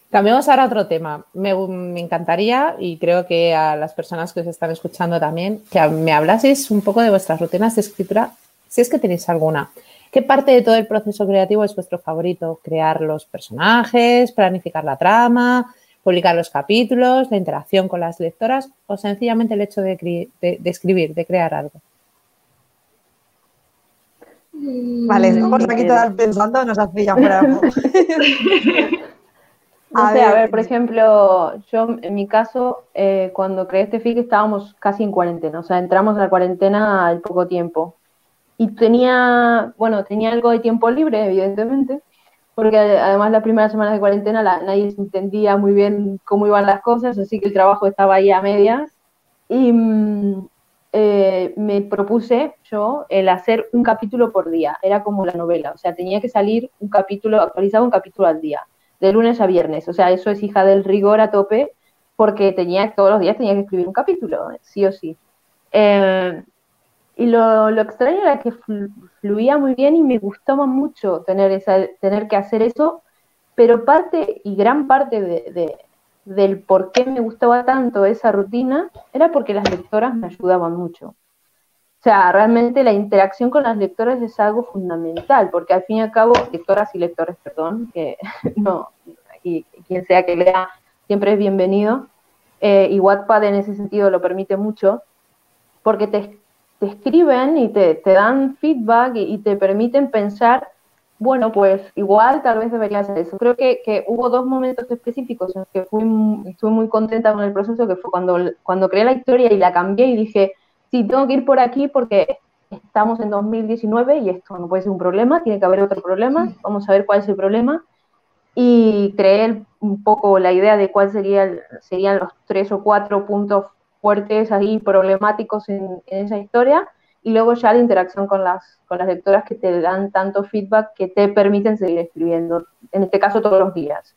Cambiamos ahora a otro tema. Me, me, encantaría, y creo que a las personas que os están escuchando también, que me hablaseis un poco de vuestras rutinas de escritura, si es que tenéis alguna. ¿Qué parte de todo el proceso creativo es vuestro favorito? ¿Crear los personajes, planificar la trama, publicar los capítulos, la interacción con las lectoras o sencillamente el hecho de, escribir, de crear algo? Vale, mm, vamos aquí todas pensando, nos pillado fuera. a, ver, a ver, por ejemplo, yo en mi caso, eh, cuando creé este fic estábamos casi en cuarentena, o sea, entramos a la cuarentena al poco tiempo y tenía, bueno, tenía algo de tiempo libre, evidentemente, porque además las primeras semanas de cuarentena nadie entendía muy bien cómo iban las cosas, así que el trabajo estaba ahí a medias. Y mm, eh, me propuse yo el hacer un capítulo por día, era como la novela, o sea, tenía que salir un capítulo, actualizado un capítulo al día, de lunes a viernes, o sea, eso es hija del rigor a tope, porque tenía todos los días tenía que escribir un capítulo, sí o sí. Eh, y lo, lo, extraño era que fluía muy bien y me gustaba mucho tener, esa, tener que hacer eso, pero parte y gran parte de, del por qué me gustaba tanto esa rutina era porque las lectoras me ayudaban mucho. O sea, realmente la interacción con las lectoras es algo fundamental, porque al fin y al cabo, lectoras y lectores, perdón, que no, y quien sea que lea siempre es bienvenido, eh, y Wattpad en ese sentido lo permite mucho, porque te, te escriben y te, te dan feedback y, te permiten pensar, bueno, pues igual tal vez debería hacer eso. Creo que, que hubo dos momentos específicos en los que fui, estuve muy contenta con el proceso, que fue cuando, cuando creé la historia y la cambié y dije, sí, tengo que ir por aquí porque estamos en 2019 y esto no puede ser un problema, tiene que haber otro problema, vamos a ver cuál es el problema. Y creé un poco la idea de cuál sería, serían los tres o cuatro puntos fuertes ahí problemáticos en, esa historia y luego ya la interacción con las, con las lectoras que te dan tanto feedback que te permiten seguir escribiendo, en este caso todos los días.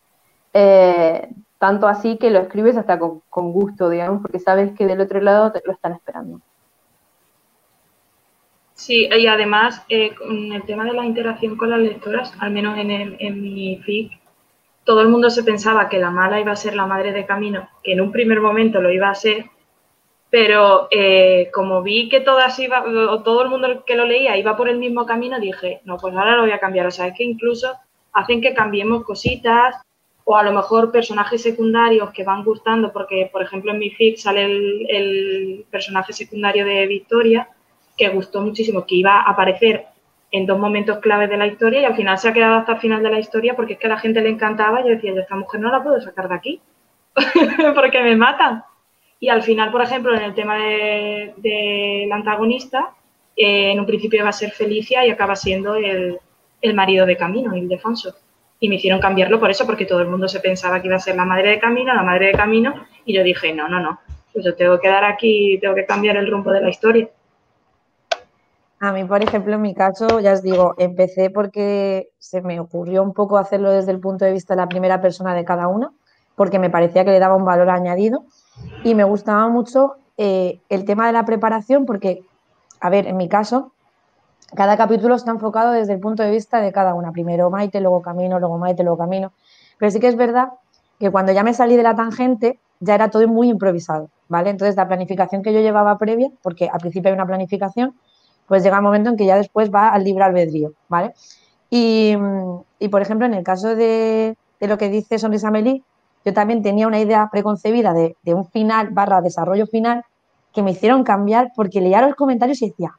Eh, tanto así que lo escribes hasta con, gusto, digamos, porque sabes que del otro lado te lo están esperando. Sí, y además, eh, con el tema de la interacción con las lectoras, al menos en, en mi fic, todo el mundo se pensaba que la mala iba a ser la madre de camino, que en un primer momento lo iba a ser, pero eh, como vi que todas iba, o todo el mundo que lo leía iba por el mismo camino, dije, no, pues ahora lo voy a cambiar. O sea, es que incluso hacen que cambiemos cositas o a lo mejor personajes secundarios que van gustando, porque por ejemplo en mi fic sale el, personaje secundario de Victoria, que gustó muchísimo, que iba a aparecer en dos momentos claves de la historia y al final se ha quedado hasta el final de la historia porque es que a la gente le encantaba y yo decía, esta mujer no la puedo sacar de aquí porque me matan. Y al final, por ejemplo, en el tema del de, antagonista, eh, en un principio va a ser Felicia y acaba siendo el, marido de Camino, el Ildefonso. Y me hicieron cambiarlo por eso, porque todo el mundo se pensaba que iba a ser la madre de Camino, la madre de Camino, y yo dije, no, no, no, pues yo tengo que dar aquí, tengo que cambiar el rumbo de la historia. A mí, por ejemplo, en mi caso, ya os digo, empecé porque se me ocurrió un poco hacerlo desde el punto de vista de la primera persona de cada una, porque me parecía que le daba un valor añadido y me gustaba mucho eh, el tema de la preparación porque, a ver, en mi caso, cada capítulo está enfocado desde el punto de vista de cada una. Primero Maite, luego Camino, luego Maite, luego Camino. Pero sí que es verdad que cuando ya me salí de la tangente, ya era todo muy improvisado, ¿vale? Entonces, la planificación que yo llevaba previa, porque al principio hay una planificación, pues llega el momento en que ya después va al libre albedrío, ¿vale? Y, por ejemplo, en el caso de, de lo que dice Sonrisa Melí, yo también tenía una idea preconcebida de, un final barra desarrollo final que me hicieron cambiar porque leía los comentarios y decía,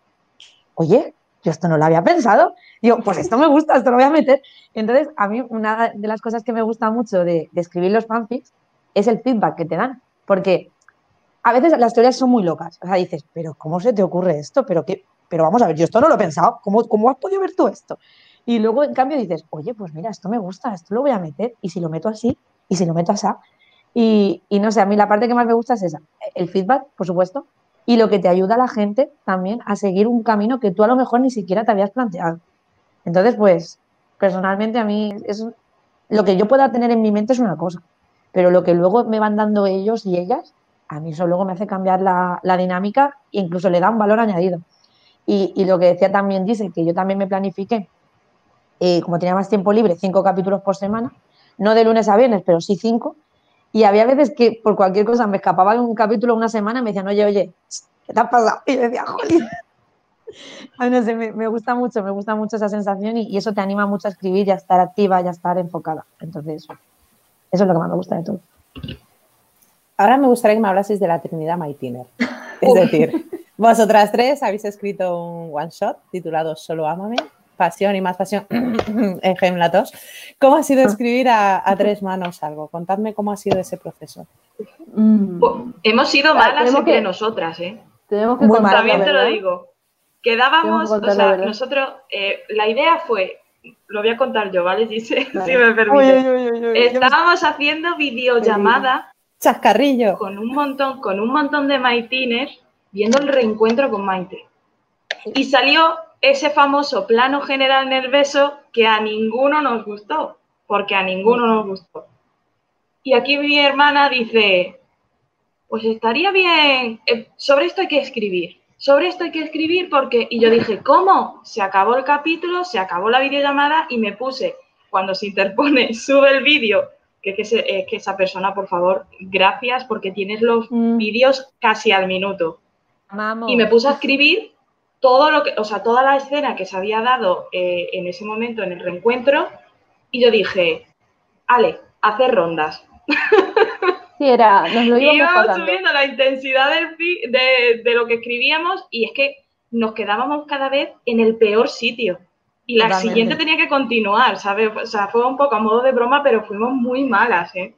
oye, yo esto no lo había pensado. Digo, pues esto me gusta, esto lo voy a meter. Entonces, a mí una de las cosas que me gusta mucho de, escribir los fanfics es el feedback que te dan. Porque a veces las teorías son muy locas. O sea, dices, pero ¿cómo se te ocurre esto? Pero, qué? pero vamos a ver, yo esto no lo he pensado. ¿Cómo, ¿Cómo has podido ver tú esto? Y luego, en cambio, dices, oye, pues mira, esto me gusta, esto lo voy a meter. Y si lo meto así, y si lo meto así. Y, y no sé, a mí la parte que más me gusta es esa, el feedback, por supuesto, y lo que te ayuda a la gente también a seguir un camino que tú a lo mejor ni siquiera te habías planteado. Entonces, pues, personalmente a mí lo que yo pueda tener en mi mente es una cosa, pero lo que luego me van dando ellos y ellas, a mí eso luego me hace cambiar la, la dinámica e incluso le da un valor añadido. Y, y, lo que decía también dice que yo también me planifiqué, eh, como tenía más tiempo libre, cinco capítulos por semana, no de lunes a viernes, pero sí cinco. Y había veces que por cualquier cosa me escapaba un capítulo una semana y me decían, oye, oye, ¿qué te ha pasado? Y yo decía, joder. no sé, me, gusta mucho, me gusta mucho esa sensación y, eso te anima mucho a escribir y a estar activa y a estar enfocada. Entonces, eso es lo que más me gusta de todo. Ahora me gustaría que me hablaseis de la Trinidad Maitiner. Es decir, vosotras tres habéis escrito un one shot titulado Solo Ámame pasión y más pasión en ¿Cómo ha sido escribir a, tres manos algo? Contadme cómo ha sido ese proceso. Mm. Hemos sido ah, malas entre nosotras, ¿eh? Tenemos que También te lo digo. Quedábamos, o sea, nosotros, eh, la idea fue lo voy a contar yo, ¿vale, Gise? Si me permite. Estábamos haciendo videollamada. Chascarrillo. Con un montón, con un montón de maitines viendo el reencuentro con Maite. Y salió ese famoso plano general beso que a ninguno nos gustó, porque a ninguno nos gustó. Y aquí mi hermana dice, pues estaría bien, eh, sobre esto hay que escribir, sobre esto hay que escribir porque, y yo dije, ¿cómo? Se acabó el capítulo, se acabó la videollamada y me puse, cuando se interpone, sube el vídeo, que, que, eh, que, esa persona, por favor, gracias porque tienes los mm. vídeos casi al minuto. Y me puse a escribir todo lo que, o sea, toda la escena que se había dado eh, en ese momento en el reencuentro y yo dije, Ale, hacer rondas. Sí, era, nos lo íbamos, subiendo la intensidad de, de, lo que escribíamos y es que nos quedábamos cada vez en el peor sitio. Y la siguiente tenía que continuar, ¿sabes? O sea, fue un poco a modo de broma, pero fuimos muy malas, ¿eh?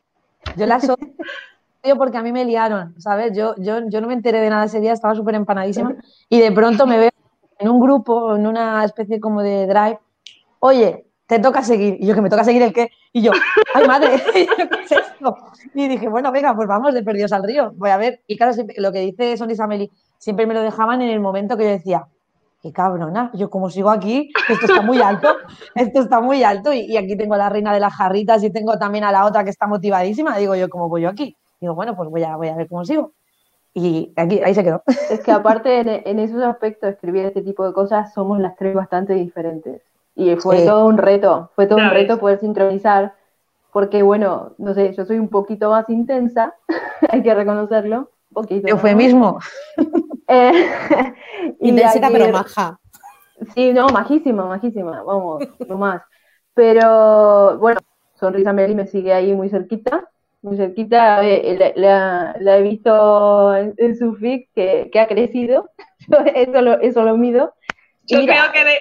Yo la porque a mí me liaron, ¿sabes? Yo, yo, yo no me enteré de nada ese día, estaba súper empanadísima y de pronto me veo en un grupo, en una especie como de drive, oye, te toca seguir. Y yo, que me toca seguir el qué. Y yo, ay madre, ¿qué es esto? Y dije, bueno, venga, pues vamos de perdidos al río, voy a ver. Y claro, lo que dice Sonisa Meli, siempre me lo dejaban en el momento que yo decía, qué cabrona, yo como sigo aquí, esto está muy alto, esto está muy alto. Y, y, aquí tengo a la reina de las jarritas y tengo también a la otra que está motivadísima. Digo yo, ¿cómo voy yo aquí? Digo, bueno, pues voy a, voy a ver cómo sigo. Y aquí, ahí se quedó. Es que aparte en, esos aspectos, escribir este tipo de cosas, somos las tres bastante diferentes. Y fue todo un reto, fue todo un reto poder sincronizar, porque bueno, no sé, yo soy un poquito más intensa, hay que reconocerlo. Poquito, yo fue mismo. Eh, Intensita pero maja. Sí, no, majísima, majísima, vamos, no más. Pero bueno, Sonrisa Meli me sigue ahí muy cerquita muy cerquita, eh, la, he visto en, su feed que, ha crecido, eso lo, eso lo mido. Yo creo que de,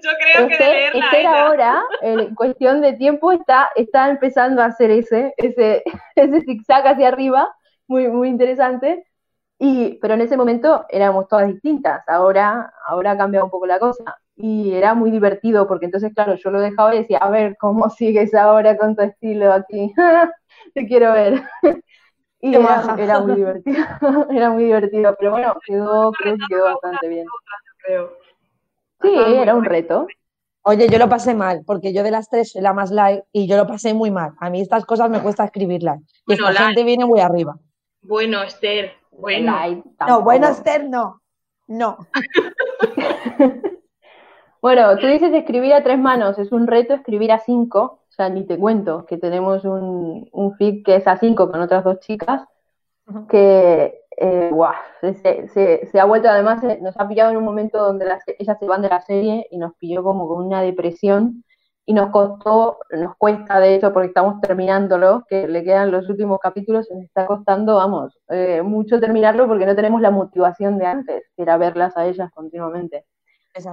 yo creo que de leerla Esther ahora, en cuestión de tiempo, está, está empezando a hacer ese, ese, ese zigzag hacia arriba, muy, muy interesante. Y, pero en ese momento éramos todas distintas, ahora, ahora ha cambiado un poco la cosa. Y era muy divertido, porque entonces, claro, yo lo dejaba y decía, a ver, ¿cómo sigues ahora con tu estilo aquí? te quiero ver. Y era, muy divertido, era muy divertido, pero bueno, quedó, creo que quedó bastante bien. Sí, era un reto. Oye, yo lo pasé mal, porque yo de las tres soy la más light y yo lo pasé muy mal. A mí estas cosas me cuesta escribirlas. Y la gente viene muy arriba. Bueno, Esther, bueno. no, bueno, Esther, no. No. bueno, tú dices escribir a tres manos, es un reto escribir a cinco, ni te cuento, que tenemos un, un feed que es a cinco con otras dos chicas, que eh, se, se, ha vuelto, además, eh, nos ha pillado en un momento donde las, ellas se van de la serie y nos pilló como con una depresión y nos costó, nos cuesta de hecho porque estamos terminándolo, que le quedan los últimos capítulos, nos está costando, vamos, eh, mucho terminarlo porque no tenemos la motivación de antes, que era verlas a ellas continuamente.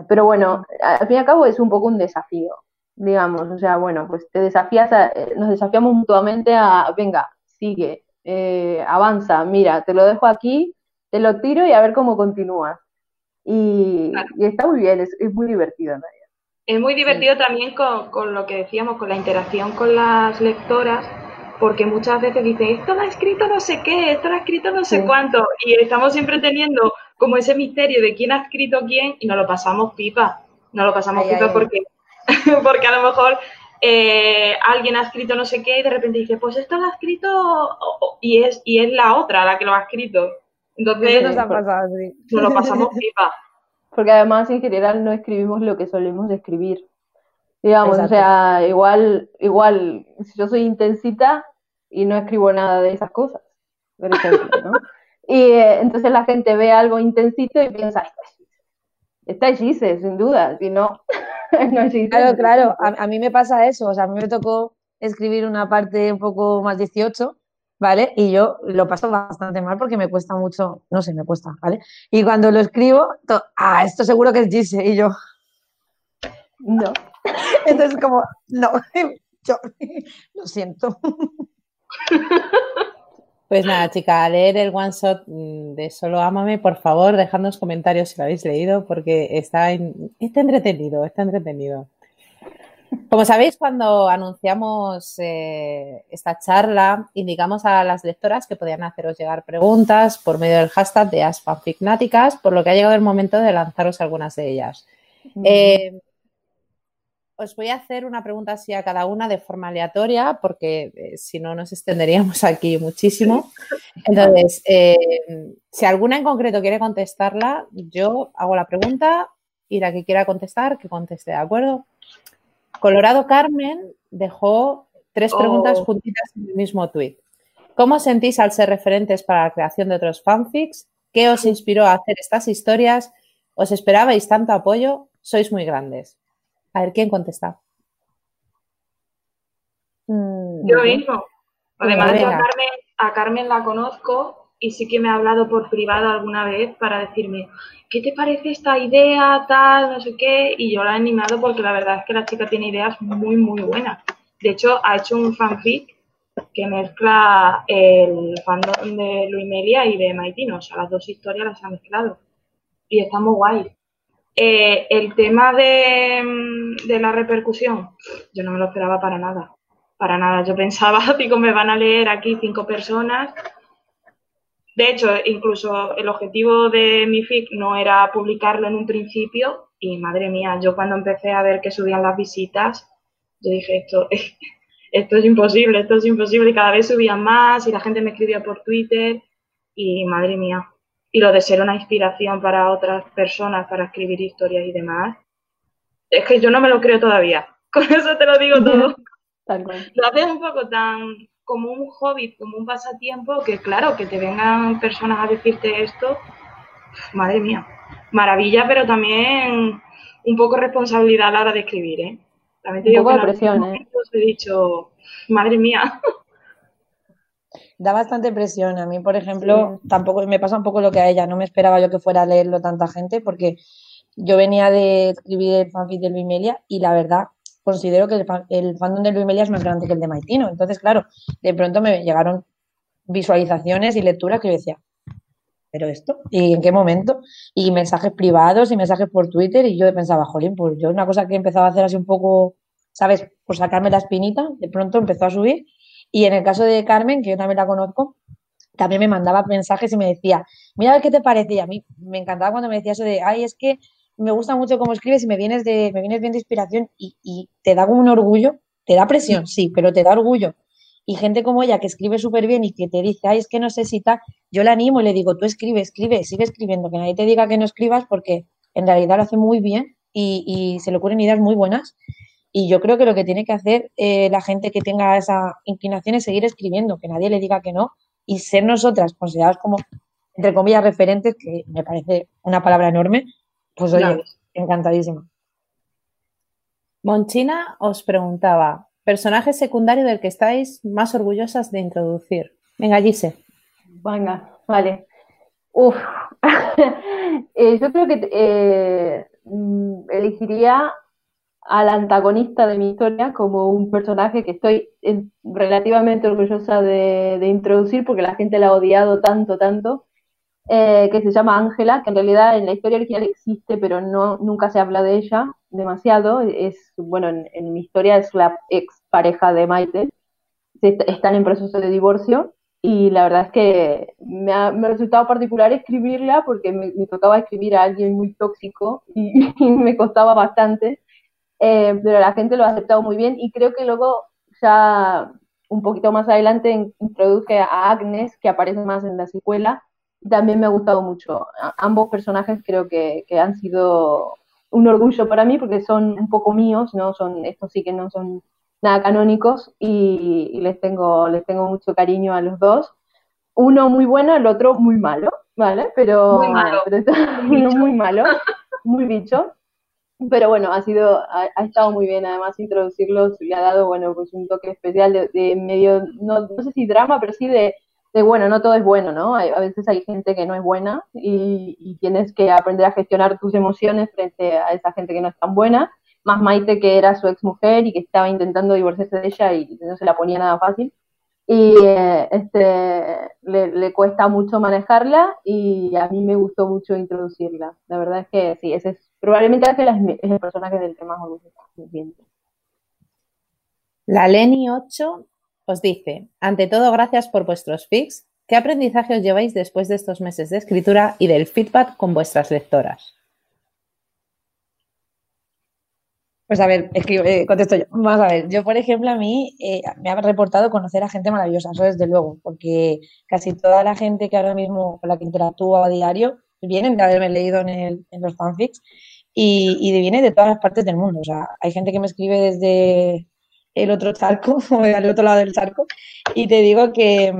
Pero bueno, al fin y al cabo es un poco un desafío digamos, o sea, bueno, pues te desafías, eh, nos desafiamos mutuamente a, venga, sigue, eh, avanza, mira, te lo dejo aquí, te lo tiro y a ver cómo continúas. Y, está muy bien, es, muy divertido en realidad. Es muy divertido también con, con, lo que decíamos, con la interacción con las lectoras, porque muchas veces dicen, esto lo ha escrito no sé qué, esto lo ha escrito no sé cuánto, y estamos siempre teniendo como ese misterio de quién ha escrito quién y nos lo pasamos pipa, nos lo pasamos pipa porque porque a lo mejor eh, alguien ha escrito no sé qué y de repente dice, pues esto lo ha escrito y es, y es la otra la que lo ha escrito. Entonces, nos, ha pasado, lo pasamos pipa. Porque además en general no escribimos lo que solemos escribir. Digamos, o sea, igual, igual, si yo soy intensita y no escribo nada de esas cosas, por ejemplo, ¿no? Y eh, entonces la gente ve algo intensito y piensa, está Gise, sin duda, si no, Claro, claro, a, mí me pasa eso, o sea, a mí me tocó escribir una parte un poco más 18, ¿vale? Y yo lo paso bastante mal porque me cuesta mucho, no sé, me cuesta, ¿vale? Y cuando lo escribo, ah, esto seguro que es Gise, y yo, no. Entonces, como, no, yo lo siento. Pues nada, chica, a leer el one shot mm, de Solo Ámame, por favor, dejadnos comentarios si lo habéis leído, porque está, está entretenido, está entretenido. Como sabéis, cuando anunciamos eh, esta charla, indicamos a las lectoras que podían haceros llegar preguntas por medio del hashtag de AsFanficnáticas, por lo que ha llegado el momento de lanzaros algunas de ellas. Eh, os voy a hacer una pregunta así a cada una de forma aleatoria, porque eh, si no nos extenderíamos aquí muchísimo. Entonces, si alguna en concreto quiere contestarla, yo hago la pregunta y la que quiera contestar, que conteste, ¿de acuerdo? Colorado Carmen dejó tres preguntas oh. juntitas en el mismo tuit. ¿Cómo sentís al ser referentes para la creación de otros fanfics? ¿Qué os inspiró a hacer estas historias? ¿Os esperabais tanto apoyo? Sois muy grandes. A ver, ¿quién contesta? Mm, yo mismo. Además, yo a Carmen la conozco y sí que me ha hablado por privado alguna vez para decirme, ¿qué te parece esta idea, tal, no sé qué? Y yo la he animado porque la verdad es que la chica tiene ideas muy, muy buenas. De hecho, ha hecho un fanfic que mezcla el fandom de Luis Melia y de Maitino, o sea, las dos historias las ha mezclado. Y está muy guay. Eh, el tema de, de la repercusión, yo no me lo esperaba para nada. Para nada. Yo pensaba, digo, me van a leer aquí cinco personas de hecho, incluso el objetivo de mi fic no era publicarlo en un principio y madre mía, yo cuando empecé a ver que subían las visitas, yo dije, esto, esto es imposible, esto es imposible y cada vez subían más y la gente me escribía por Twitter y madre mía. Y lo de ser una inspiración para otras personas para escribir historias y demás, es que yo no me lo creo todavía. Con eso te lo digo todo. Lo haces un poco tan como un hobby, como un pasatiempo, que claro, que te vengan personas a decirte esto, madre mía, maravilla, pero también un poco responsabilidad a la hora de escribir, ¿eh? También te digo que presión, ¿eh? he dicho, madre mía. Da bastante presión. A mí, por ejemplo, tampoco me pasa un poco lo que a ella. No me esperaba yo que fuera a leerlo tanta gente porque yo venía de escribir el fanfic de Luis Melia y la verdad considero que el, fandom de Luis Melia es más grande que el de Maitino. Entonces, claro, de pronto me llegaron visualizaciones y lecturas que yo decía, ¿pero esto? ¿Y en qué momento? Y mensajes privados y mensajes por Twitter y yo pensaba, jolín, pues yo una cosa que empezaba a hacer así un poco, ¿sabes? Por sacarme la espinita, de pronto empezó a subir. Y en el caso de Carmen, que yo también la conozco, también me mandaba mensajes y me decía, mira qué te parece. Y a mí me encantaba cuando me decía eso de, ay, es que me gusta mucho cómo escribes y me vienes, de, me vienes bien de inspiración y, te da como un orgullo, te da presión, sí, pero te da orgullo. Y gente como ella que escribe súper bien y que te dice, ay, es que no sé si tal, yo la animo y le digo, tú escribe, escribe, sigue escribiendo, que nadie te diga que no escribas porque en realidad lo hace muy bien y, se le ocurren ideas muy buenas. Y yo creo que lo que tiene que hacer eh, la gente que tenga esa inclinación es seguir escribiendo, que nadie le diga que no y ser nosotras consideradas como, entre comillas, referentes, que me parece una palabra enorme, pues oye, encantadísima. Monchina os preguntaba, personaje secundario del que estáis más orgullosas de introducir. Venga, Gise. Venga, vale. Uf. Eh, yo creo que eh, mm, elegiría al antagonista de mi historia como un personaje que estoy relativamente orgullosa de, de, introducir porque la gente la ha odiado tanto, tanto, eh, que se llama Ángela, que en realidad en la historia original existe, pero no, nunca se habla de ella demasiado. Es, bueno, en, mi historia es la ex pareja de Maite. están en proceso de divorcio y la verdad es que me ha, resultado particular escribirla porque me, tocaba escribir a alguien muy tóxico y, me costaba bastante, eh, pero la gente lo ha aceptado muy bien y creo que luego ya un poquito más adelante introduje a Agnes, que aparece más en la secuela, también me ha gustado mucho. ambos personajes creo que, han sido un orgullo para mí porque son un poco míos, ¿no? Son, estos sí que no son nada canónicos y, les tengo, les tengo mucho cariño a los dos. Uno muy bueno, el otro muy malo, ¿vale? Pero muy malo, muy, malo, muy bicho. Pero bueno, ha sido, ha, estado muy bien además introducirlos, le ha dado, bueno, pues un toque especial de, medio, no, no sé si drama, pero sí de, bueno, no todo es bueno, ¿no? a veces hay gente que no es buena y, tienes que aprender a gestionar tus emociones frente a esa gente que no es tan buena. Más Maite, que era su ex mujer y que estaba intentando divorciarse de ella y no se la ponía nada fácil. Y eh, este, le, cuesta mucho manejarla y a mí me gustó mucho introducirla. La verdad es que sí, ese es probablemente es el personaje del tema más orgulloso. La Leni 8 os dice, ante todo, gracias por vuestros fix. ¿Qué aprendizaje os lleváis después de estos meses de escritura y del feedback con vuestras lectoras? Pues a ver, eh, contesto yo. Vamos a ver, yo por ejemplo a mí eh, me ha reportado conocer a gente maravillosa, eso desde luego, porque casi toda la gente que ahora mismo con la que interactúo a diario vienen de haberme leído en, los fanfics y, y viene de todas las partes del mundo. O sea, hay gente que me escribe desde el otro charco o al otro lado del charco y te digo que,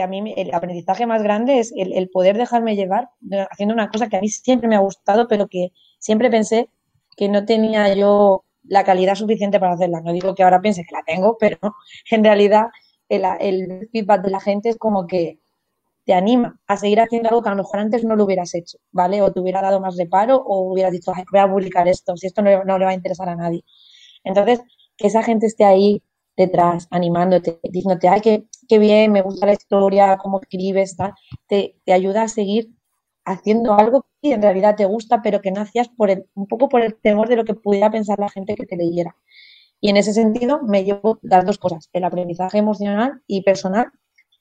a mí el aprendizaje más grande es el, el poder dejarme llevar haciendo una cosa que a mí siempre me ha gustado, pero que siempre pensé que no tenía yo la calidad suficiente para hacerla. No digo que ahora piense que la tengo, pero en realidad el, feedback de la gente es como que te anima a seguir haciendo algo que a lo mejor antes no lo hubieras hecho, ¿vale? O te hubiera dado más reparo o hubieras dicho, voy a publicar esto, si esto no, le va a interesar a nadie. Entonces, que esa gente esté ahí detrás, animándote, diciéndote, ay, qué, bien, me gusta la historia, cómo escribes, tal, te, ayuda a seguir haciendo algo que en realidad te gusta, pero que no hacías por un poco por el temor de lo que pudiera pensar la gente que te leyera. Y en ese sentido me llevo las dos cosas, el aprendizaje emocional y personal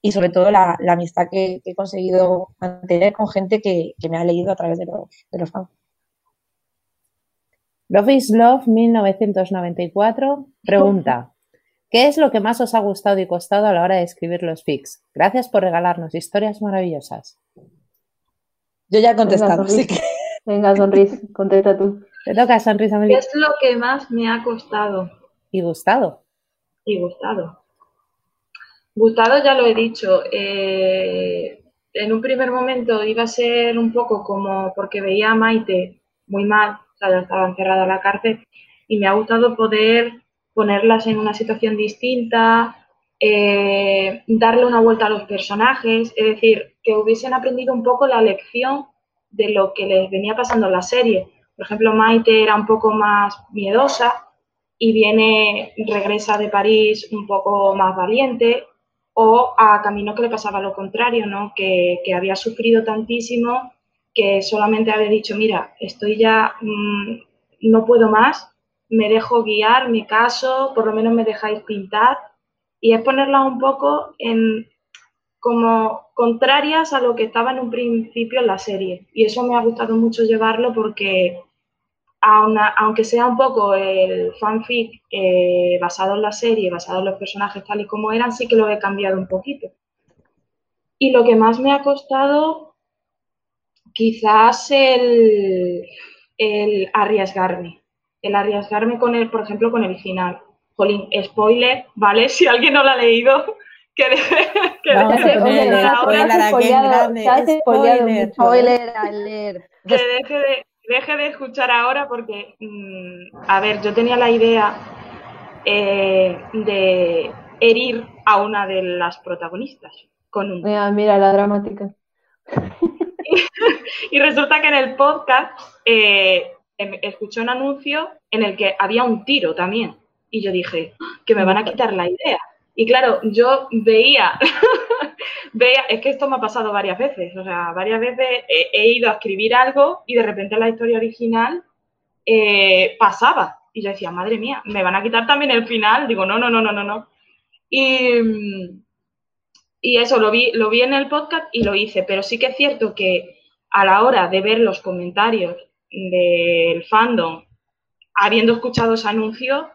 y sobre todo la, amistad que, he conseguido mantener con gente que, me ha leído a través de los, de los fans. Love is Love 1994 pregunta, ¿qué es lo que más os ha gustado y costado a la hora de escribir los fics? Gracias por regalarnos historias maravillosas. Yo ya he contestado, Venga, así que... Venga, sonrisa, contesta tú. Te toca, sonrisa. ¿Qué es lo que más me ha costado? Y gustado. Y gustado. Gustado ya lo he dicho. Eh, en un primer momento iba a ser un poco como porque veía a Maite muy mal, o sea, ya estaba encerrada en la cárcel, y me ha gustado poder ponerlas en una situación distinta, eh, darle una vuelta a los personajes, es decir, que hubiesen aprendido un poco la lección de lo que les venía pasando en la serie. Por ejemplo, Maite era un poco más miedosa y viene, regresa de París un poco más valiente, o a Camino que le pasaba lo contrario, ¿no? Que, había sufrido tantísimo que solamente había dicho, mira, estoy ya, mm, no puedo más, me dejo guiar, me caso, por lo menos me dejáis pintar y es ponerlas un poco en como contrarias a lo que estaba en un principio en la serie. Y eso me ha gustado mucho llevarlo porque aunque sea un poco el fanfic eh, basado en la serie, basado en los personajes tal y como eran, sí que lo he cambiado un poquito. Y lo que más me ha costado, quizás el, el arriesgarme. El arriesgarme con el, por ejemplo, con el final. Jolín, spoiler, ¿vale? Si alguien no lo ha leído, que deje, que deje de Que deje de, deje de escuchar ahora porque, mm, a ver, yo tenía la idea eh, de herir a una de las protagonistas con un... Mira, mira la dramática. y, resulta que en el podcast eh, em, escuché un anuncio en el que había un tiro también y yo dije, que me van a quitar la idea. Y claro, yo veía, veía, es que esto me ha pasado varias veces, o sea, varias veces he, ido a escribir algo y de repente la historia original eh, pasaba. Y yo decía, madre mía, me van a quitar también el final. Digo, no, no, no, no, no, no. Y, y eso lo vi, lo vi en el podcast y lo hice, pero sí que es cierto que a la hora de ver los comentarios del fandom, habiendo escuchado ese anuncio,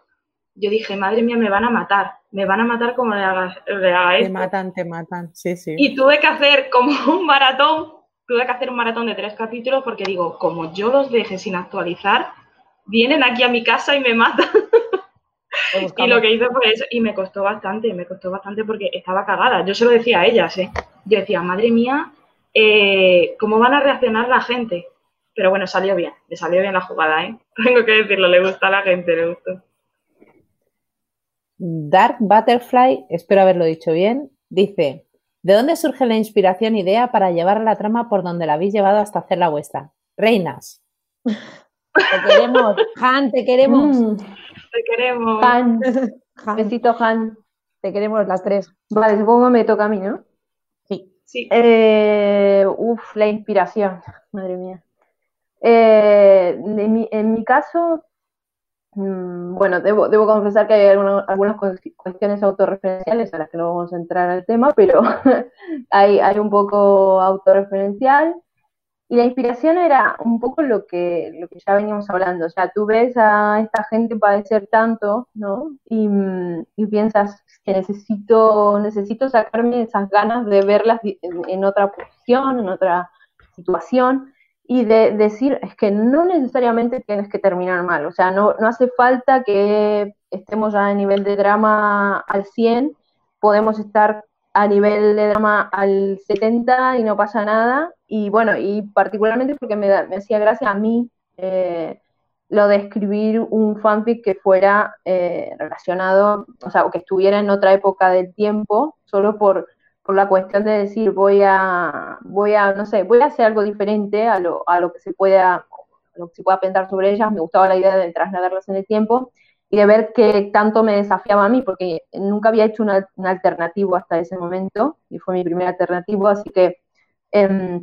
yo dije, madre mía, me van a matar, me van a matar como le haga, Te matan, te matan, sí, sí. Y tuve que hacer como un maratón, tuve que hacer un maratón de tres capítulos porque digo, como yo los deje sin actualizar, vienen aquí a mi casa y me matan. y lo que hice fue eso, y me costó bastante, me costó bastante porque estaba cagada. Yo se lo decía a ellas, ¿eh? Yo decía, madre mía, eh, ¿cómo van a reaccionar la gente? Pero bueno, salió bien, le salió bien la jugada, ¿eh? Tengo que decirlo, le gusta a la gente, le gustó. Dark Butterfly, espero haberlo dicho bien, dice, ¿de dónde surge la inspiración idea para llevar la trama por donde la habéis llevado hasta hacer la vuestra? Reinas. Te queremos, Han, te queremos. Mm. Te queremos. Han. Besito, Han. Te queremos las tres. Vale, supongo que me toca a mí, ¿no? Sí. sí. Eh, uf, la inspiración, madre mía. Eh, en, mi, en mi caso, bueno, debo, debo confesar que hay algunas cuestiones autorreferenciales a las que no vamos a entrar al tema, pero hay, hay un poco autorreferencial. Y la inspiración era un poco lo que, lo que ya veníamos hablando. O sea, tú ves a esta gente padecer tanto, ¿no? Y, piensas que necesito, necesito sacarme esas ganas de verlas en otra posición, en otra situación y de decir, es que no necesariamente tienes que terminar mal, o sea, no, no hace falta que estemos ya a nivel de drama al 100, podemos estar a nivel de drama al 70 y no pasa nada, y bueno, y particularmente porque me, me hacía gracia a mí eh, lo de escribir un fanfic que fuera eh, relacionado, o sea, o que estuviera en otra época del tiempo, solo por por la cuestión de decir voy a, voy a, no sé, voy a hacer algo diferente a lo, a lo que se pueda, lo que se pueda pensar sobre ellas. Me gustaba la idea de trasladarlas en el tiempo y de ver qué tanto me desafiaba a mí, porque nunca había hecho una, alternativo hasta ese momento, y fue mi primer alternativo, así que, eh,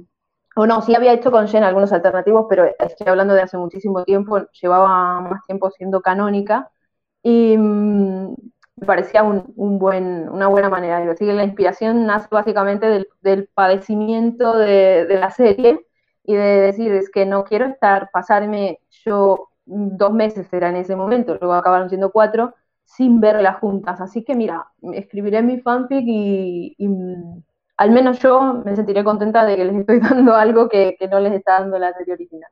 o no, sí había hecho con Jen algunos alternativos, pero estoy hablando de hace muchísimo tiempo, llevaba más tiempo siendo canónica, y, mm, me parecía un, buen, una buena manera de decir. La inspiración nace básicamente del, padecimiento de, la serie y de decir, es que no quiero estar, pasarme yo dos meses era en ese momento, luego acabaron siendo cuatro, sin verlas juntas. Así que mira, escribiré mi fanfic y, al menos yo me sentiré contenta de que les estoy dando algo que, que no les está dando la serie original.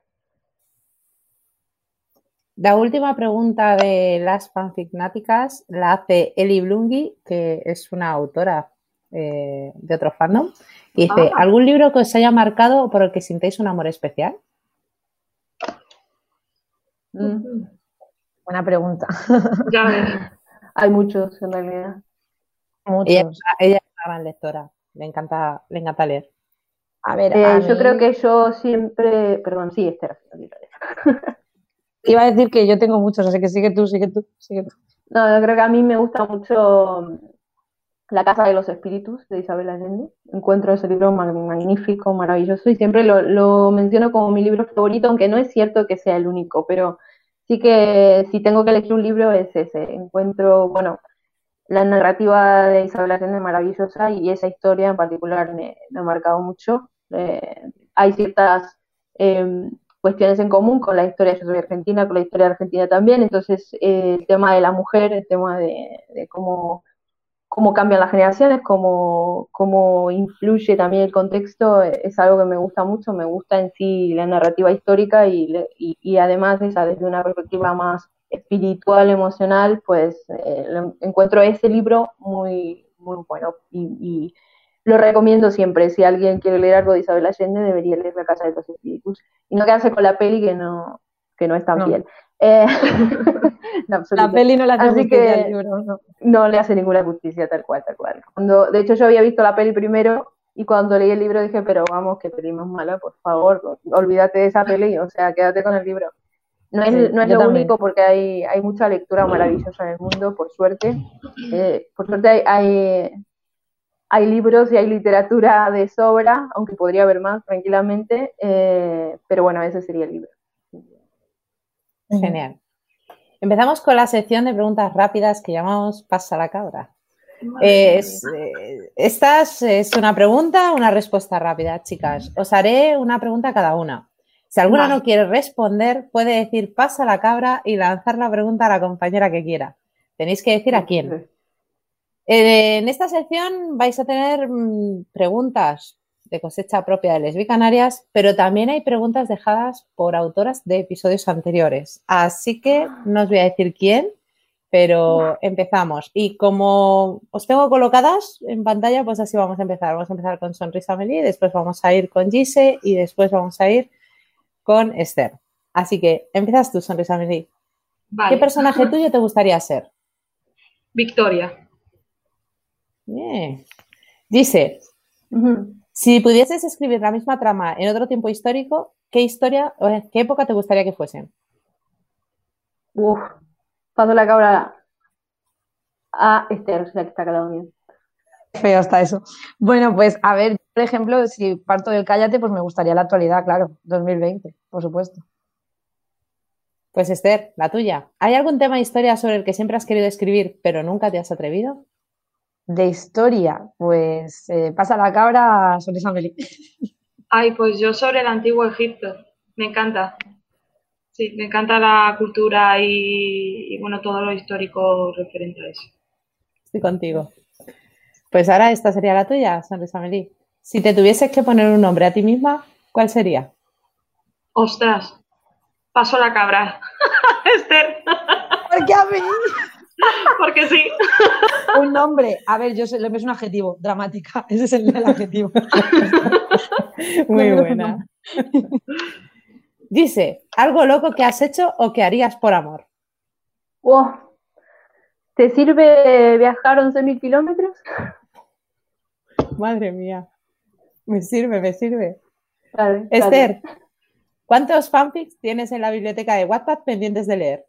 La última pregunta de las fanficnáticas la hace Eli Blungi, que es una autora eh, de otro fandom. Y dice, ah. ¿algún libro que os haya marcado o por el que sintéis un amor especial? Mm. Buena pregunta. Hay muchos en realidad. Muchos. Ella, es una gran lectora. Le encanta, le encanta leer. A ver, eh, yo creo que yo siempre, perdón, sí, Esther. Iba a decir que yo tengo muchos, así que sigue tú, sigue tú, sigue tú. No, yo creo que a mí me gusta mucho La Casa de los Espíritus de Isabel Allende. Encuentro ese libro magnífico, maravilloso y siempre lo, menciono como mi libro favorito, aunque no es cierto que sea el único, pero sí que si tengo que elegir un libro es ese. Encuentro, bueno, la narrativa de Isabel Allende maravillosa y esa historia en particular me, ha marcado mucho. Eh, hay ciertas eh, cuestiones en común con la historia, yo argentina, con la historia de Argentina también, entonces eh, el tema de la mujer, el tema de, cómo, cómo cambian las generaciones, cómo, cómo influye también el contexto, eh, es algo que me gusta mucho, me gusta en sí la narrativa histórica y, y, además esa desde una perspectiva más espiritual, emocional, pues eh, encuentro ese libro muy, muy bueno. Y lo recomiendo siempre. Si alguien quiere leer algo de Isabel Allende, debería leer La Casa de los Espíritus. Y no quedarse con la peli que no, que no es tan bien. Eh, la peli no le hace Así que no. le hace ninguna justicia tal cual, tal cual. Cuando, de hecho, yo había visto la peli primero y cuando leí el libro dije, pero vamos, que peli más mala, por favor, olvídate de esa peli, o sea, quédate con el libro. No es, no es lo único porque hay, hay mucha lectura maravillosa en el mundo, por suerte. Eh, por suerte hay, hay hay libros y hay literatura de sobra, aunque podría haber más tranquilamente, eh, pero bueno, ese sería el libro. Genial. Empezamos con la sección de preguntas rápidas que llamamos Pasa la cabra. Eh, esta es una pregunta, una respuesta rápida, chicas. Os haré una pregunta a cada una. Si alguna no quiere responder, puede decir pasa la cabra y lanzar la pregunta a la compañera que quiera. Tenéis que decir a quién. Eh, en esta sección vais a tener mm, preguntas de cosecha propia de Lesbi Canarias, pero también hay preguntas dejadas por autoras de episodios anteriores. Así que no os voy a decir quién, pero empezamos. Y como os tengo colocadas en pantalla, pues así vamos a empezar. Vamos a empezar con Sonrisa Meli, después vamos a ir con Gise y después vamos a ir con Esther. Así que empiezas tú, Sonrisa Meli. ¿Qué personaje tuyo te gustaría ser? Victoria. Dice, si pudieses escribir la misma trama en otro tiempo histórico, ¿qué historia o qué época te gustaría que fuesen? Uf, paso la cabra a Esther, o sea que está cada bien. Feo está eso. Bueno, pues a ver, por ejemplo, si parto del cállate, pues me gustaría la actualidad, claro, 2020, por supuesto. Pues Esther, la tuya. ¿Hay algún tema de historia sobre el que siempre has querido escribir, pero nunca te has atrevido? De historia, pues eh, pasa la cabra sobre San Ay, pues yo sobre el antiguo Egipto. Me encanta. Sí, me encanta la cultura y, bueno, todo lo histórico referente a eso. Estoy contigo. Pues ahora esta sería la tuya, Sonrisa Melí. Si te tuvieses que poner un nombre a ti misma, ¿cuál sería? Ostras, paso la cabra. Esther. ¿Por qué a mí? Porque sí. Un nombre. A ver, yo sé, lo que es un adjetivo, dramática. Ese es el, el adjetivo. Muy buena. Dice, ¿algo loco que has hecho o que harías por amor? Wow. ¿Te sirve viajar 11.000 kilómetros? Madre mía. Me sirve, me sirve. Vale, Esther, ¿cuántos fanfics tienes en la biblioteca de Wattpad pendientes de leer?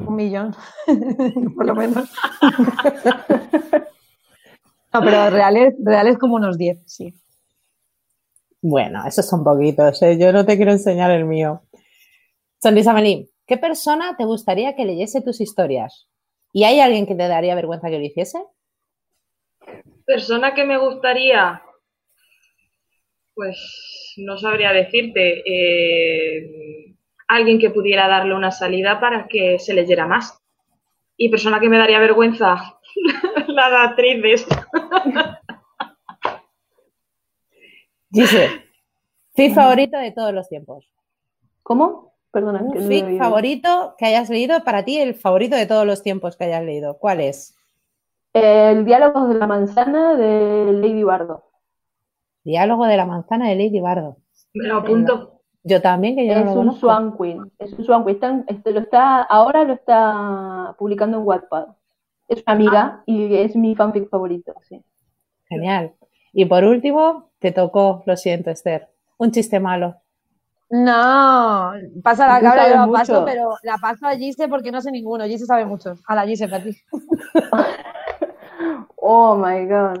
Un millón, por lo menos. no, pero reales, reales como unos 10, sí. Bueno, esos son poquitos, ¿eh? yo no te quiero enseñar el mío. Sonrisa Melín, ¿qué persona te gustaría que leyese tus historias? ¿Y hay alguien que te daría vergüenza que lo hiciese? Persona que me gustaría, pues no sabría decirte. Eh, alguien que pudiera darle una salida para que se leyera más. Y persona que me daría vergüenza, la actriz de esto. Dice, fic favorito de todos los tiempos. ¿Cómo? Perdona. Un no fic favorito que hayas leído, para ti el favorito de todos los tiempos que hayas leído. ¿Cuál es? El diálogo de la manzana de Lady Bardo. Diálogo de la manzana de Lady Bardo. Me lo apunto. Yo también, que yo no Es lo un conozco. Swan Queen. Es un Swan Queen. Está- este, lo está, ahora lo está publicando en Wattpad. Es una amiga y es mi fanfic favorito. Sí. Genial. Y por último, te tocó, lo siento, Esther, un chiste malo. No, pasa la cabra, yo la paso, mucho. pero la paso a Gise porque no sé ninguno. Gise sabe muchos. A la Gise, para ti. Oh my god.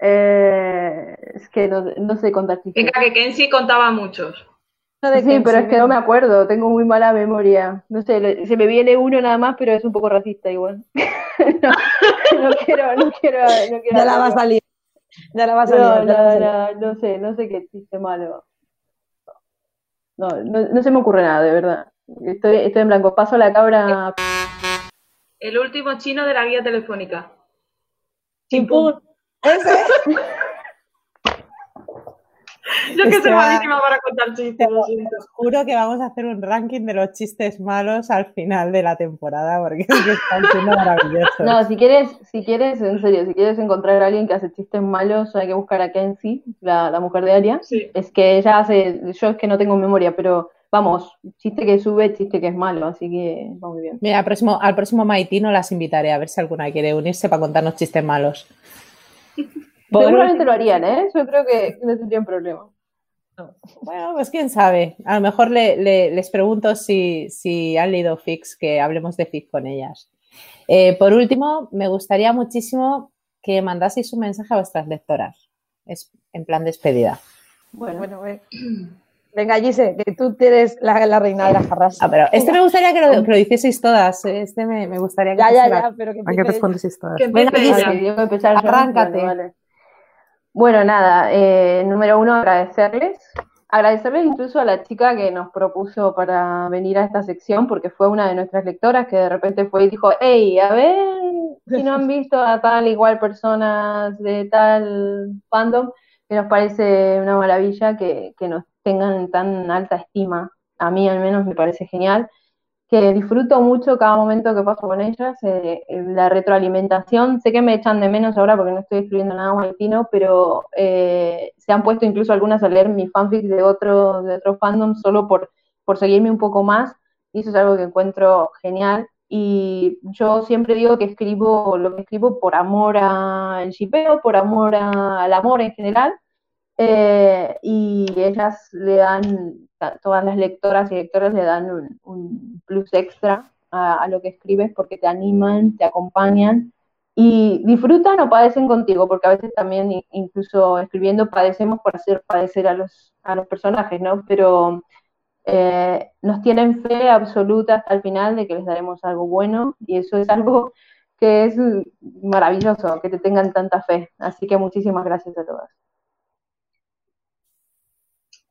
Eh, es que no, no sé contar chistes. Venga, que Kenzie contaba muchos. De Sí, pero es que no me acuerdo, tengo muy mala memoria. No sé, se me viene uno nada más, pero es un poco racista igual. no, no quiero, no quiero, no quiero Ya la va a salir. Ya la va a salir. No, la no, no, no sé, no sé qué chiste malo. No, no, no se me ocurre nada, de verdad. Estoy, estoy en blanco. Paso la cabra. El último chino de la guía telefónica. Chimpún. Ese. Yo que soy malísima para contar chistes, lo siento. Os juro que vamos a hacer un ranking de los chistes malos al final de la temporada, porque es que están siendo maravillosos. No, si quieres, si quieres, en serio, si quieres encontrar a alguien que hace chistes malos, hay que buscar a Kenzie, la, la mujer de Aria. Sí. Es que ella hace, yo es que no tengo memoria, pero vamos, chiste que sube, chiste que es malo, así que va muy bien. Mira, al próximo, al próximo Maitino las invitaré a ver si alguna quiere unirse para contarnos chistes malos. Seguramente lo harían, ¿eh? Yo creo que no tendrían problema. Bueno, pues quién sabe. A lo mejor le- le- les pregunto si, si han leído Fix, que hablemos de Fix con ellas. Eh, por último, me gustaría muchísimo que mandaseis un mensaje a vuestras lectoras. Es en plan despedida. Bueno, Bueno, bueno. Venga, Gise, que tú eres la, la reina de las jarras. Ah, pero este me gustaría que lo, que lo hicieseis todas. eh, Este me, me gustaría que Ya, ya, ya, pero que a respondieseis todas. Que Venga, Gise. Arráncate. Bueno, vale. Bueno, nada, eh, número uno, agradecerles. Agradecerles incluso a la chica que nos propuso para venir a esta sección, porque fue una de nuestras lectoras que de repente fue y dijo, hey, a ver si no han visto a tal igual personas de tal fandom, que nos parece una maravilla que, que nos tengan en tan alta estima. A mí al menos me parece genial que disfruto mucho cada momento que paso con ellas, eh, eh, la retroalimentación, sé que me echan de menos ahora porque no estoy escribiendo nada maitino, pero eh, se han puesto incluso algunas a leer mis fanfics de otro, de otros fandoms solo por, por seguirme un poco más, y eso es algo que encuentro genial. Y yo siempre digo que escribo lo que escribo por amor al shipeo, por amor a- al amor en general, eh, y ellas le dan, todas las lectoras y lectores le dan un, plus extra a, lo que escribes porque te animan, te acompañan y disfrutan o padecen contigo, porque a veces también incluso escribiendo padecemos por hacer padecer a los, a los personajes, ¿no? Pero eh, nos tienen fe absoluta hasta el final de que les daremos algo bueno y eso es algo que es maravilloso, que te tengan tanta fe. Así que muchísimas gracias a todas.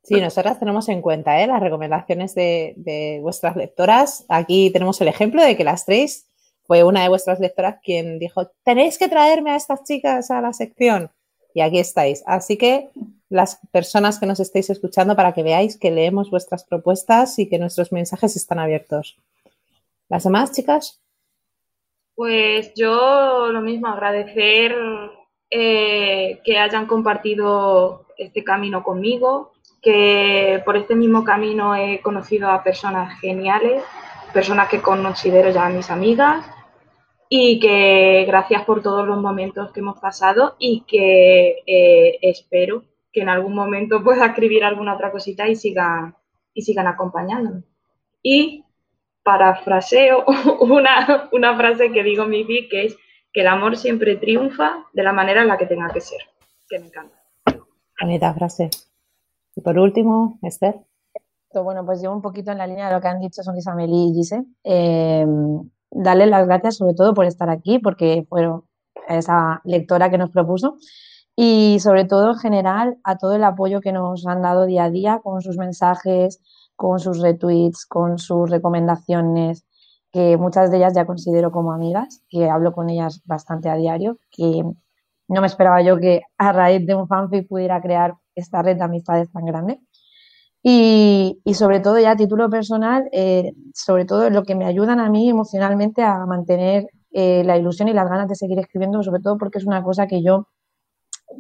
Sí, nosotras tenemos en cuenta ¿eh? las recomendaciones de, vuestras lectoras. Aquí tenemos el ejemplo de que las tres fue una de vuestras lectoras quien dijo, tenéis que traerme a estas chicas a la sección. Y aquí estáis. Así que las personas que nos estéis escuchando para que veáis que leemos vuestras propuestas y que nuestros mensajes están abiertos. ¿Las demás, chicas? Pues yo lo mismo, agradecer eh, que hayan compartido este camino conmigo, que por este mismo camino he conocido a personas geniales, personas que considero ya mis amigas y que gracias por todos los momentos que hemos pasado y que eh, espero que en algún momento pueda escribir alguna otra cosita y sigan, y sigan acompañándome. Y parafraseo una, una frase que digo en mi feed, que es que el amor siempre triunfa de la manera en la que tenga que ser, que me encanta. Bonita frase. Y por último, Esther. Bueno, pues llevo un poquito en la línea de lo que han dicho Sonrisa Meli y Gise. Eh, darles las gracias sobre todo por estar aquí, porque fueron esa lectora que nos propuso y sobre todo en general a todo el apoyo que nos han dado día a día con sus mensajes, con sus retweets, con sus recomendaciones, que muchas de ellas ya considero como amigas, que hablo con ellas bastante a diario, que no me esperaba yo que a raíz de un fanfic pudiera crear esta red de amistades tan grande. Y, sobre todo ya a título personal, eh, sobre todo lo que me ayudan a mí emocionalmente a mantener eh, la ilusión y las ganas de seguir escribiendo, sobre todo porque es una cosa que yo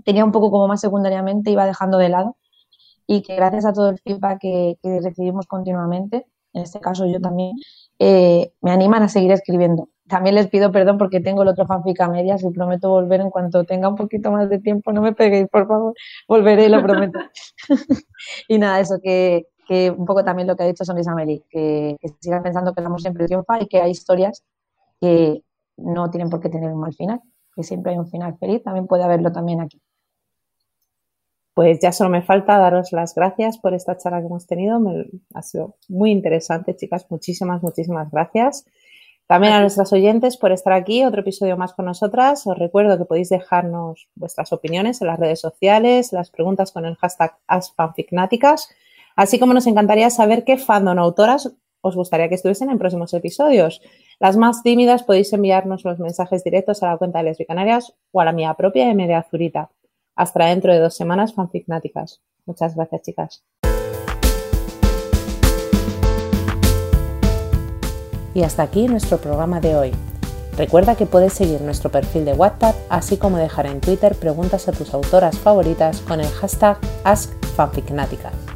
tenía un poco como más secundariamente, iba dejando de lado y que gracias a todo el feedback que, recibimos continuamente, en este caso yo también, eh, me animan a seguir escribiendo. También les pido perdón porque tengo el otro fanfic a medias y prometo volver en cuanto tenga un poquito más de tiempo. No me peguéis, por favor. Volveré, lo prometo. y nada, eso, que, un poco también lo que ha dicho Sonrisa Meli, que, que sigan pensando que el amor siempre triunfa y que hay historias que no tienen por qué tener un mal final, que siempre hay un final feliz. También puede haberlo también aquí. Pues ya solo me falta daros las gracias por esta charla que hemos tenido. ha sido muy interesante, chicas. Muchísimas, muchísimas gracias. También a nuestras oyentes por estar aquí, otro episodio más con nosotras. Os recuerdo que podéis dejarnos vuestras opiniones en las redes sociales, las preguntas con el hashtag AsFanficnáticas, así como nos encantaría saber qué fandom autoras os gustaría que estuviesen en próximos episodios. Las más tímidas podéis enviarnos los mensajes directos a la cuenta de Lesbicanarias o a la mía propia de Media Azurita. Hasta dentro de dos semanas, fanficnáticas. Muchas gracias, chicas. Y hasta aquí nuestro programa de hoy. Recuerda que puedes seguir nuestro perfil de WhatsApp, así como dejar en Twitter preguntas a tus autoras favoritas con el hashtag AskFanficnáticas.